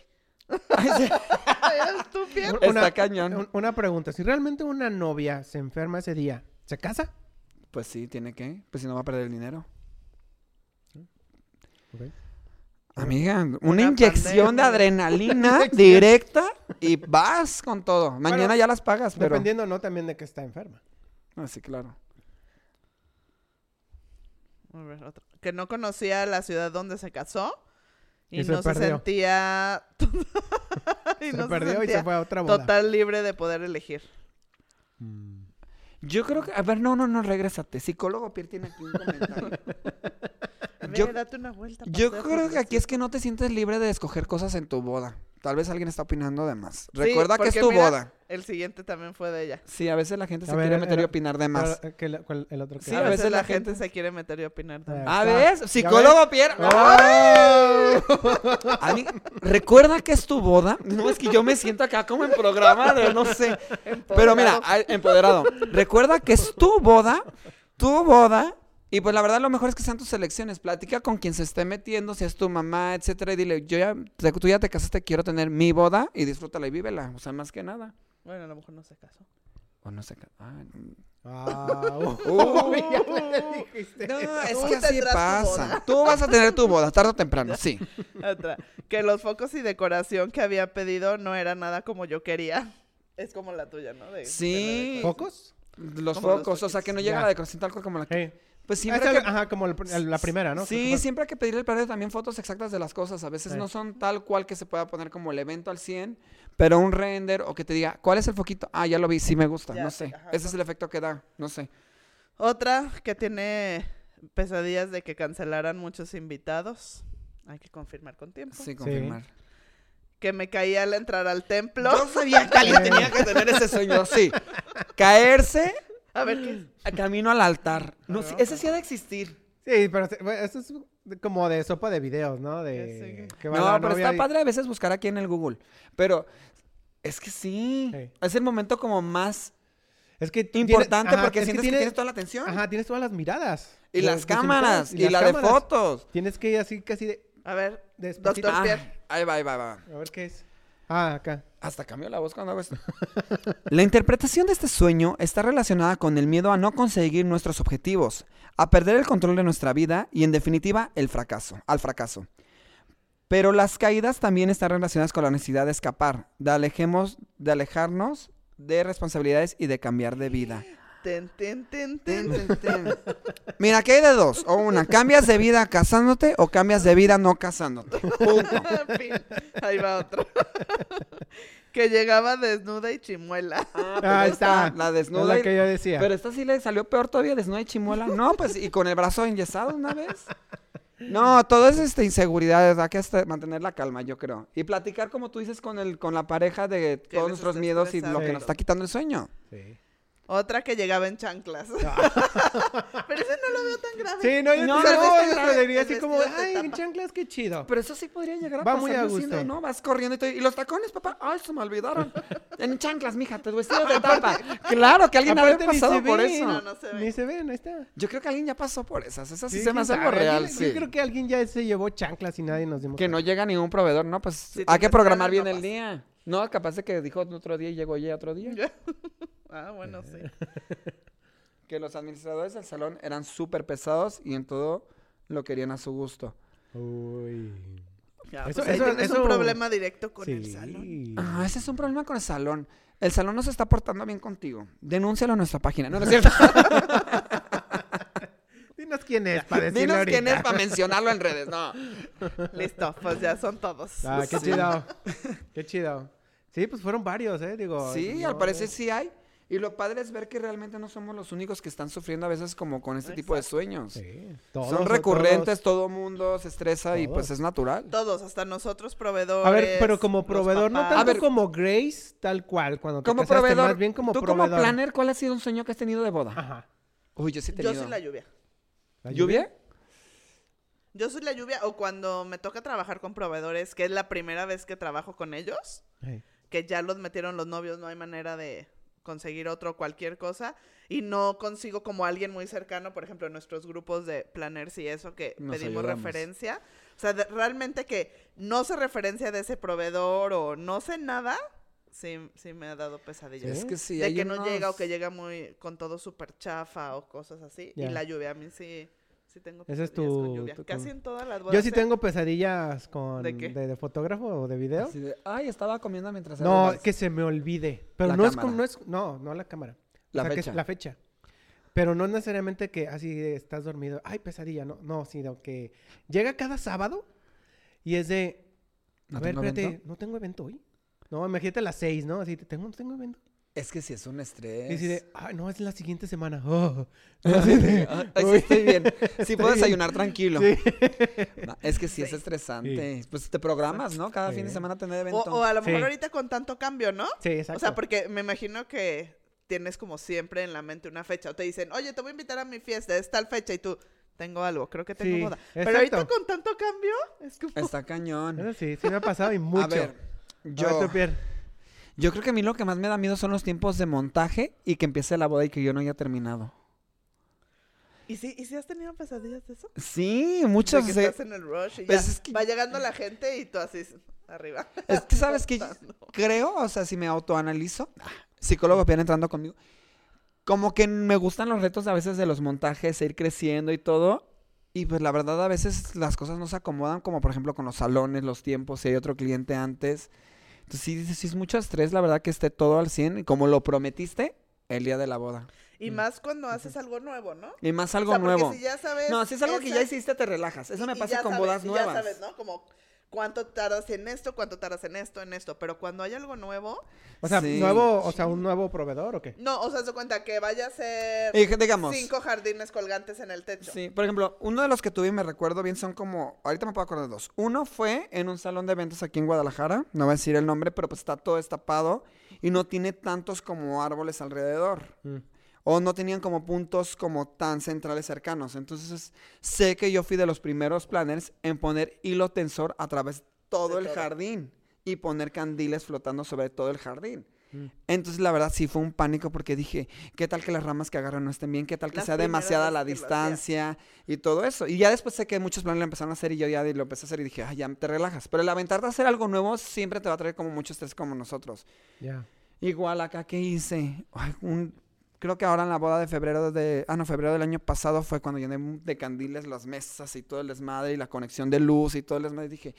Ay, sí. ¿Eras tú, Pierre? Un- Está cañón. un- Una pregunta, si realmente una novia se enferma ese día, ¿se casa? Pues sí, tiene que. Pues si no va a perder el dinero. Ok. Amiga, una, Una inyección de adrenalina inyección. directa y vas con todo. Mañana Bueno, ya las pagas, pero. Dependiendo, ¿no? También de que está enferma. Ah, sí, claro. A ver, otro. Que no conocía la ciudad donde se casó. Y, Y se no se sentía... y se no perdió y sentía se fue a otra boda. Total libre de poder elegir. Mm. Yo creo que. A ver, no, no, no, regrésate. Psicólogo Pierre tiene aquí un comentario. A ver, Yo- date una vuelta. Yo pasea creo que aquí es que no te sientes libre de escoger cosas en tu boda. Tal vez alguien está opinando de más. Sí, Recuerda que es tu mira, boda. El siguiente también fue de ella. Sí, a veces la gente se A ver, quiere el- meter y el- opinar de más. Pero, eh, ¿qué la- cuál- el otro que- Sí, a a veces veces la gente gente- se quiere meter y opinar también. Ah, Ah. ¿ves? ¿Ya Psicólogo Pierre. ¡Oh! Recuerda que es tu boda. No, es que yo me siento acá como en programa de no sé. Pero mira, empoderado. Recuerda que es tu boda, tu boda. Y pues la verdad lo mejor es que sean tus elecciones. Platica con quien se esté metiendo, si es tu mamá, etcétera, y dile, yo ya, te- tú ya te casaste, quiero tener mi boda y disfrútala y vívela. O sea, más que nada. Bueno, a lo mejor no se casó. O no sé. qué- ay, no. Ah, Uy. ya le dijiste. No, es que así pasa. Tú vas a tener tu boda, tarde o temprano, sí. Otra. Que los focos y decoración que había pedido no era nada como yo quería. Es como la tuya, ¿no? De- Sí. de ¿Focos? Los focos, o sea, que no llega Ya. la decoración tal cual como la que... Pues siempre hay que... Ajá, como el la primera, ¿no? Sí, siempre hay que pedirle al también fotos exactas de las cosas. A veces Sí. no son tal cual que se pueda poner como el evento al 100, pero un render o que te diga, ¿cuál es el foquito? Ah, ya lo vi, sí me gusta, Ya, no sé. ajá, Ese es el efecto que da, no sé. Otra que tiene pesadillas de que cancelaran muchos invitados. Hay que confirmar con tiempo. Sí, confirmar. Que me caía al entrar al templo. Yo sabía que alguien tenía que tener ese sueño, sí. Caerse A ver qué. a camino al altar. No, sí, ese sí ha de existir. Sí, pero bueno, eso es como de sopa de videos, ¿no? De Sí. que No, la pero novia está y- padre a veces buscar aquí en el Google. Pero es que sí, Sí. es el momento como más Es que Importante ajá, porque es que sientes que, tiene- tienes toda la atención. Ajá, tienes todas las miradas. Y las cámaras, invitados, y, la las de fotos. Tienes que ir así casi de... A ver, doctor Ah, Pierre. ahí va, ahí va, ahí va. A ver qué es. Ah, acá. Hasta cambió la voz cuando hago esto. La interpretación de este sueño está relacionada con el miedo a no conseguir nuestros objetivos, a perder el control de nuestra vida y en definitiva el fracaso, al fracaso. Pero las caídas también están relacionadas con la necesidad de escapar, de alejemos, de alejarnos de responsabilidades y de cambiar de vida. Ten, ten, ten, ten. Ten, ten, ten. Mira, aquí hay de dos. O una, cambias de vida casándote o cambias de vida no casándote. Punto. Ahí va otro. que llegaba desnuda y chimuela. Ah, ahí está. La Es desnuda. la y- que yo decía. Pero esta sí le salió peor todavía, desnuda y chimuela. No, pues, y con el brazo enyesado una vez. No, todo es este, inseguridad, hay que hasta mantener la calma, yo creo. Y platicar, como tú dices, con el, con la pareja de Que todos nuestros miedos y lo que nos está quitando el sueño. Sí. Otra que llegaba en chanclas. Pero ese no lo veo tan grave. Sí, no, yo No, no, no, no, no, diría así como, ay, tapa". en chanclas, qué chido. Pero eso sí podría llegar a Va pasar. muy a gusto. ¿no? Vas corriendo y, te- y los tacones, papá. Ay, se me olvidaron. En chanclas, mija, te vestido de tapa. Claro que alguien ha de haber Aparte, ni pasado se por ven. eso. No, no se ve. Ni se ven, ahí está. Yo creo que alguien ya pasó por esas. Esas sí, Sí, se me hace algo real, sí. Yo creo que alguien ya se llevó chanclas y nadie nos dimos Que no llega ningún proveedor, ¿no? Pues hay que programar bien el día. No, capaz de que dijo otro día y llegó ya otro día. ah, bueno, sí. Que los administradores del salón eran súper pesados y en todo lo querían a su gusto. Uy. Ya, Eso- pues ahí eso- tienes eso- un problema directo con el salón. Ah, ese es un problema con el salón. El salón no se está portando bien contigo. Denúncialo a nuestra página. No, no es cierto. Dinos quién es para decirlo Dinos ahorita. quién es para mencionarlo en redes. No. Listo, pues ya son todos. Ah, qué Sí. chido. Qué chido. Sí, pues fueron varios, ¿eh? Digo. Sí, no, al parecer sí hay. Y lo padre es ver que realmente no somos los únicos que están sufriendo a veces como con este tipo de sueños. Sí, todos, Son todos. recurrentes, todo mundo se estresa y pues Todos. es natural. Todos, hasta nosotros proveedores. A ver, pero como proveedor, no tanto A ver. como Grace, tal cual, cuando te Como casaste, proveedor, más bien como tú proveedor. como planner, ¿cuál ha sido un sueño que has tenido de boda? Ajá. Uy, yo sí he Yo tenido. soy la lluvia. ¿La ¿Lluvia? Yo soy la lluvia o cuando me toca trabajar con proveedores, que es la primera vez que trabajo con ellos, que ya los metieron los novios, no hay manera de conseguir otro cualquier cosa y no consigo como alguien muy cercano, por ejemplo, en nuestros grupos de planners y eso que Nos pedimos ayudamos. referencia, o sea, de- realmente que no sé referencia de ese proveedor o no sé nada, sí, sí me ha dado pesadillas. Es que sí, de hay que no unos- llega o que llega muy con todo súper chafa o cosas así. Ya. Y la lluvia, a mí sí, sí tengo Ese es pesadillas con tu- lluvia. tu- Casi tu- en todas las bodas. Yo sí tengo pesadillas con ¿De qué? de fotógrafo o de video. Así de, Ay, estaba comiendo mientras era No, el vals". que se me olvide. Pero La no es como, no es, no, no la cámara. O La sea, que es fecha. la fecha. Pero no necesariamente que así de, estás dormido, ay, pesadilla, no, no, sino que llega cada sábado y es de, a ¿No ver, tengo espérate, evento? ¿no tengo evento hoy? No, imagínate a las seis, ¿no? Así, ¿tengo, no tengo evento? Es que sí es un estrés. Y así de, ay, no, es la siguiente semana. Oh. Así de, sí, estoy bien. Sí puedo bien. desayunar tranquilo. Sí. No, es que sí, es Sí. estresante. Pues te programas, ¿no? Cada fin de semana tener evento. o a lo mejor Sí. ahorita con tanto cambio, ¿no? Sí, exacto. O sea, porque me imagino que tienes como siempre en la mente una fecha. O te dicen, oye, te voy a invitar a mi fiesta, es tal fecha. Y tú, tengo algo, creo que tengo Sí, boda. Pero ahorita con tanto cambio, es como... Está cañón. Sí, sí me ha pasado y mucho. A ver, A ver, yo, yo creo que a mí lo que más me da miedo son los tiempos de montaje y que empiece la boda y que yo no haya terminado. ¿Y si, ¿Y si has tenido pesadillas de eso? Sí, que se- estás en el rush y Pues ya es que- va llegando la gente y tú así arriba. Es que sabes que creo, o sea, si me autoanalizo, psicólogo viene entrando conmigo, como que me gustan los retos a veces de los montajes, ir creciendo y todo. Y pues la verdad a veces las cosas no se acomodan, como por ejemplo con los salones, los tiempos, si hay otro cliente antes. Entonces sí, sí es mucho estrés, la verdad que esté todo al 100 y como lo prometiste el día de la boda. Y más cuando haces algo nuevo, ¿no? Y más O algo sea, nuevo. si ya sabes No, si es algo que ya hiciste, te relajas. Eso me pasa con sabes, bodas nuevas. Ya sabes, ¿no? Como cuánto tardas en esto, cuánto tardas en esto, en esto. Pero cuando hay algo nuevo, O sea, Sí. nuevo, o sea, un nuevo proveedor o qué? no, o sea, se cuenta que vaya a ser Y digamos, cinco jardines colgantes en el techo. Sí, por ejemplo, uno de los que tuve y me recuerdo bien son como, ahorita me puedo acordar de dos. Uno fue en un salón de eventos aquí en Guadalajara, no voy a decir el nombre, pero pues está todo destapado y no tiene tantos como árboles alrededor. Mm. O no tenían como puntos como tan centrales cercanos. Entonces, sé que yo fui de los primeros planners en poner hilo tensor a través de todo De el todo. jardín y poner candiles flotando sobre todo el jardín. Mm. Entonces, la verdad, sí fue un pánico porque dije, ¿qué tal que las ramas que agarran no estén bien? ¿Qué tal que Las sea demasiada la distancia y todo eso? Y ya después sé que muchos planes lo empezaron a hacer y yo ya lo empecé a hacer y dije, ay, ya te relajas. Pero el aventarte a hacer algo nuevo siempre te va a traer como mucho estrés como nosotros. Ya. Igual acá, ¿qué hice? Ay, un- creo que ahora en la boda de febrero de... Ah, no, febrero del año pasado fue cuando llené de candiles las mesas y todo el desmadre y la conexión de luz y todo el desmadre. Y dije,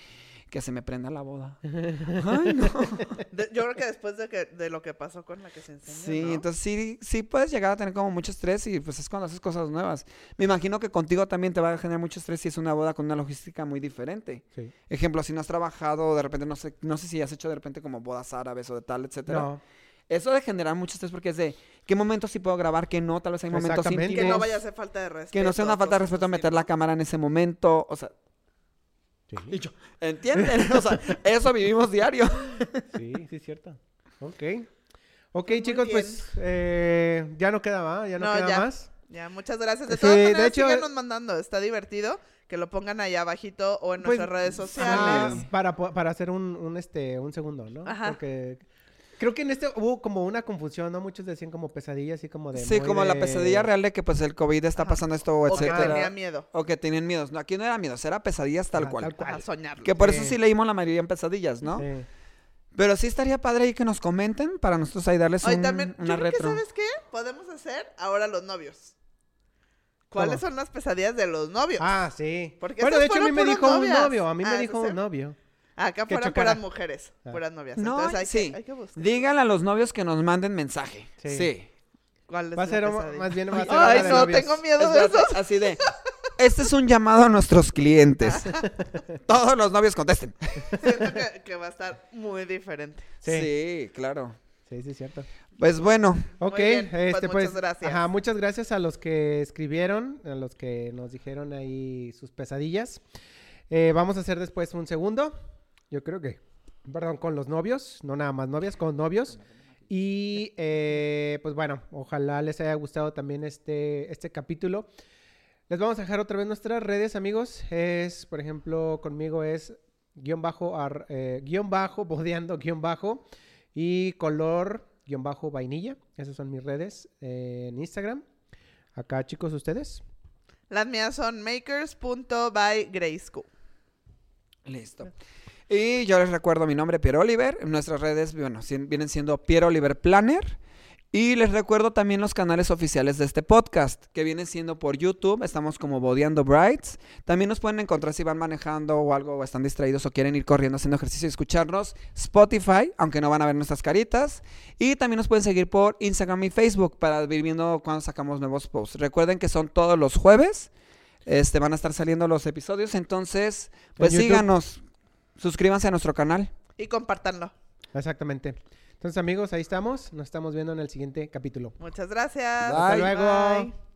que se me prenda la boda. Ay, no. De- yo creo que después de, que, de lo que pasó con la que se enseñó. Sí, ¿no? entonces sí, sí puedes llegar a tener como mucho estrés y pues es cuando haces cosas nuevas. Me imagino que contigo también te va a generar mucho estrés si es una boda con una logística muy diferente. Sí. Ejemplo, si no has trabajado, de repente no sé, no sé si has hecho de repente como bodas árabes o de tal, etcétera. No. Eso de generar mucho estrés porque es de qué momentos sí puedo grabar, qué no, tal vez hay momentos Exactamente. Que no íntimos, vaya a ser falta de respeto. que no sea una falta de respeto meter la cámara en ese momento, o sea, Sí, y yo, ¿entienden? o sea, eso vivimos diario. sí, sí, es cierto. Ok. Ok, Muy chicos, bien. pues eh, ya no queda más, ya no, No, queda ya. más. Ya, muchas gracias. De Sí, todas de maneras, hecho, síganos mandando. Está divertido. Que lo pongan ahí abajito o en Pues, nuestras redes ah, sociales. para, para hacer un, un, este, un segundo, ¿no? Ajá. Porque creo que en este hubo como una confusión, ¿no? Muchos decían como pesadilla, así como de... Sí, como la pesadilla real de que pues el COVID está pasando esto, O que etcétera. tenía miedo. O que tenían miedos. No, aquí no era miedos, era pesadillas tal Ajá, cual. tal cual. A soñarlo. Que por Sí. eso sí leímos la mayoría en pesadillas, ¿no? Sí. Pero sí estaría padre ahí que nos comenten para nosotros ahí darles Oye, un- también, una yo creo retro. que, ¿sabes qué? Podemos hacer ahora los novios. ¿Cuáles ¿Cómo? son las pesadillas de los novios? Ah, sí. Porque bueno, de hecho a mí me dijo un novio, a mí Ah, me ¿eso dijo un novio. Acá chocara. puras mujeres, Ah. puras novias. No, Entonces hay, sí. que, hay que buscar. Díganle a los novios que nos manden mensaje. Sí. Sí. ¿Cuál es Va a ser, pesadilla? más bien va a ser Ay, no, novios. tengo miedo de eso. Así de. Este es un llamado a nuestros clientes. Todos los novios contesten. Siento que, que va a estar muy diferente. Sí. Sí, claro. Sí, sí, es cierto. Pues bueno, Ok, bien, pues este, muchas pues, gracias. Ajá, muchas gracias a los que escribieron, a los que nos dijeron ahí sus pesadillas. Eh, vamos a hacer después un segundo. Yo creo que, perdón, con los novios, no nada más novias, con novios. Y eh, pues bueno, ojalá les haya gustado también este, este capítulo. Les vamos a dejar otra vez nuestras redes, amigos. Es, por ejemplo, conmigo es guion bajo, ar- eh, guion bajo, bodeando, guion bajo y color, guion bajo, vainilla. Esas son mis redes eh, en Instagram. Acá, chicos, ustedes. Las mías son makers.bygrayschool. listo. Y yo les recuerdo mi nombre, Pierre Oliver. En nuestras redes, bueno, vienen siendo Pierre Oliver Planner. Y les recuerdo también los canales oficiales de este podcast, que vienen siendo por YouTube, estamos como Bodeando Brights. También nos pueden encontrar si van manejando o algo, o están distraídos o quieren ir corriendo haciendo ejercicio y escucharnos. Spotify, aunque no van a ver nuestras caritas. Y también nos pueden seguir por Instagram y Facebook para ir viendo cuando sacamos nuevos posts. Recuerden que son todos los jueves. Este, van a estar saliendo los episodios, entonces, pues síganos, suscríbanse a nuestro canal. Y compártanlo. Exactamente. Entonces, amigos, ahí estamos. Nos estamos viendo en el siguiente capítulo. Muchas gracias. Hasta luego. Bye.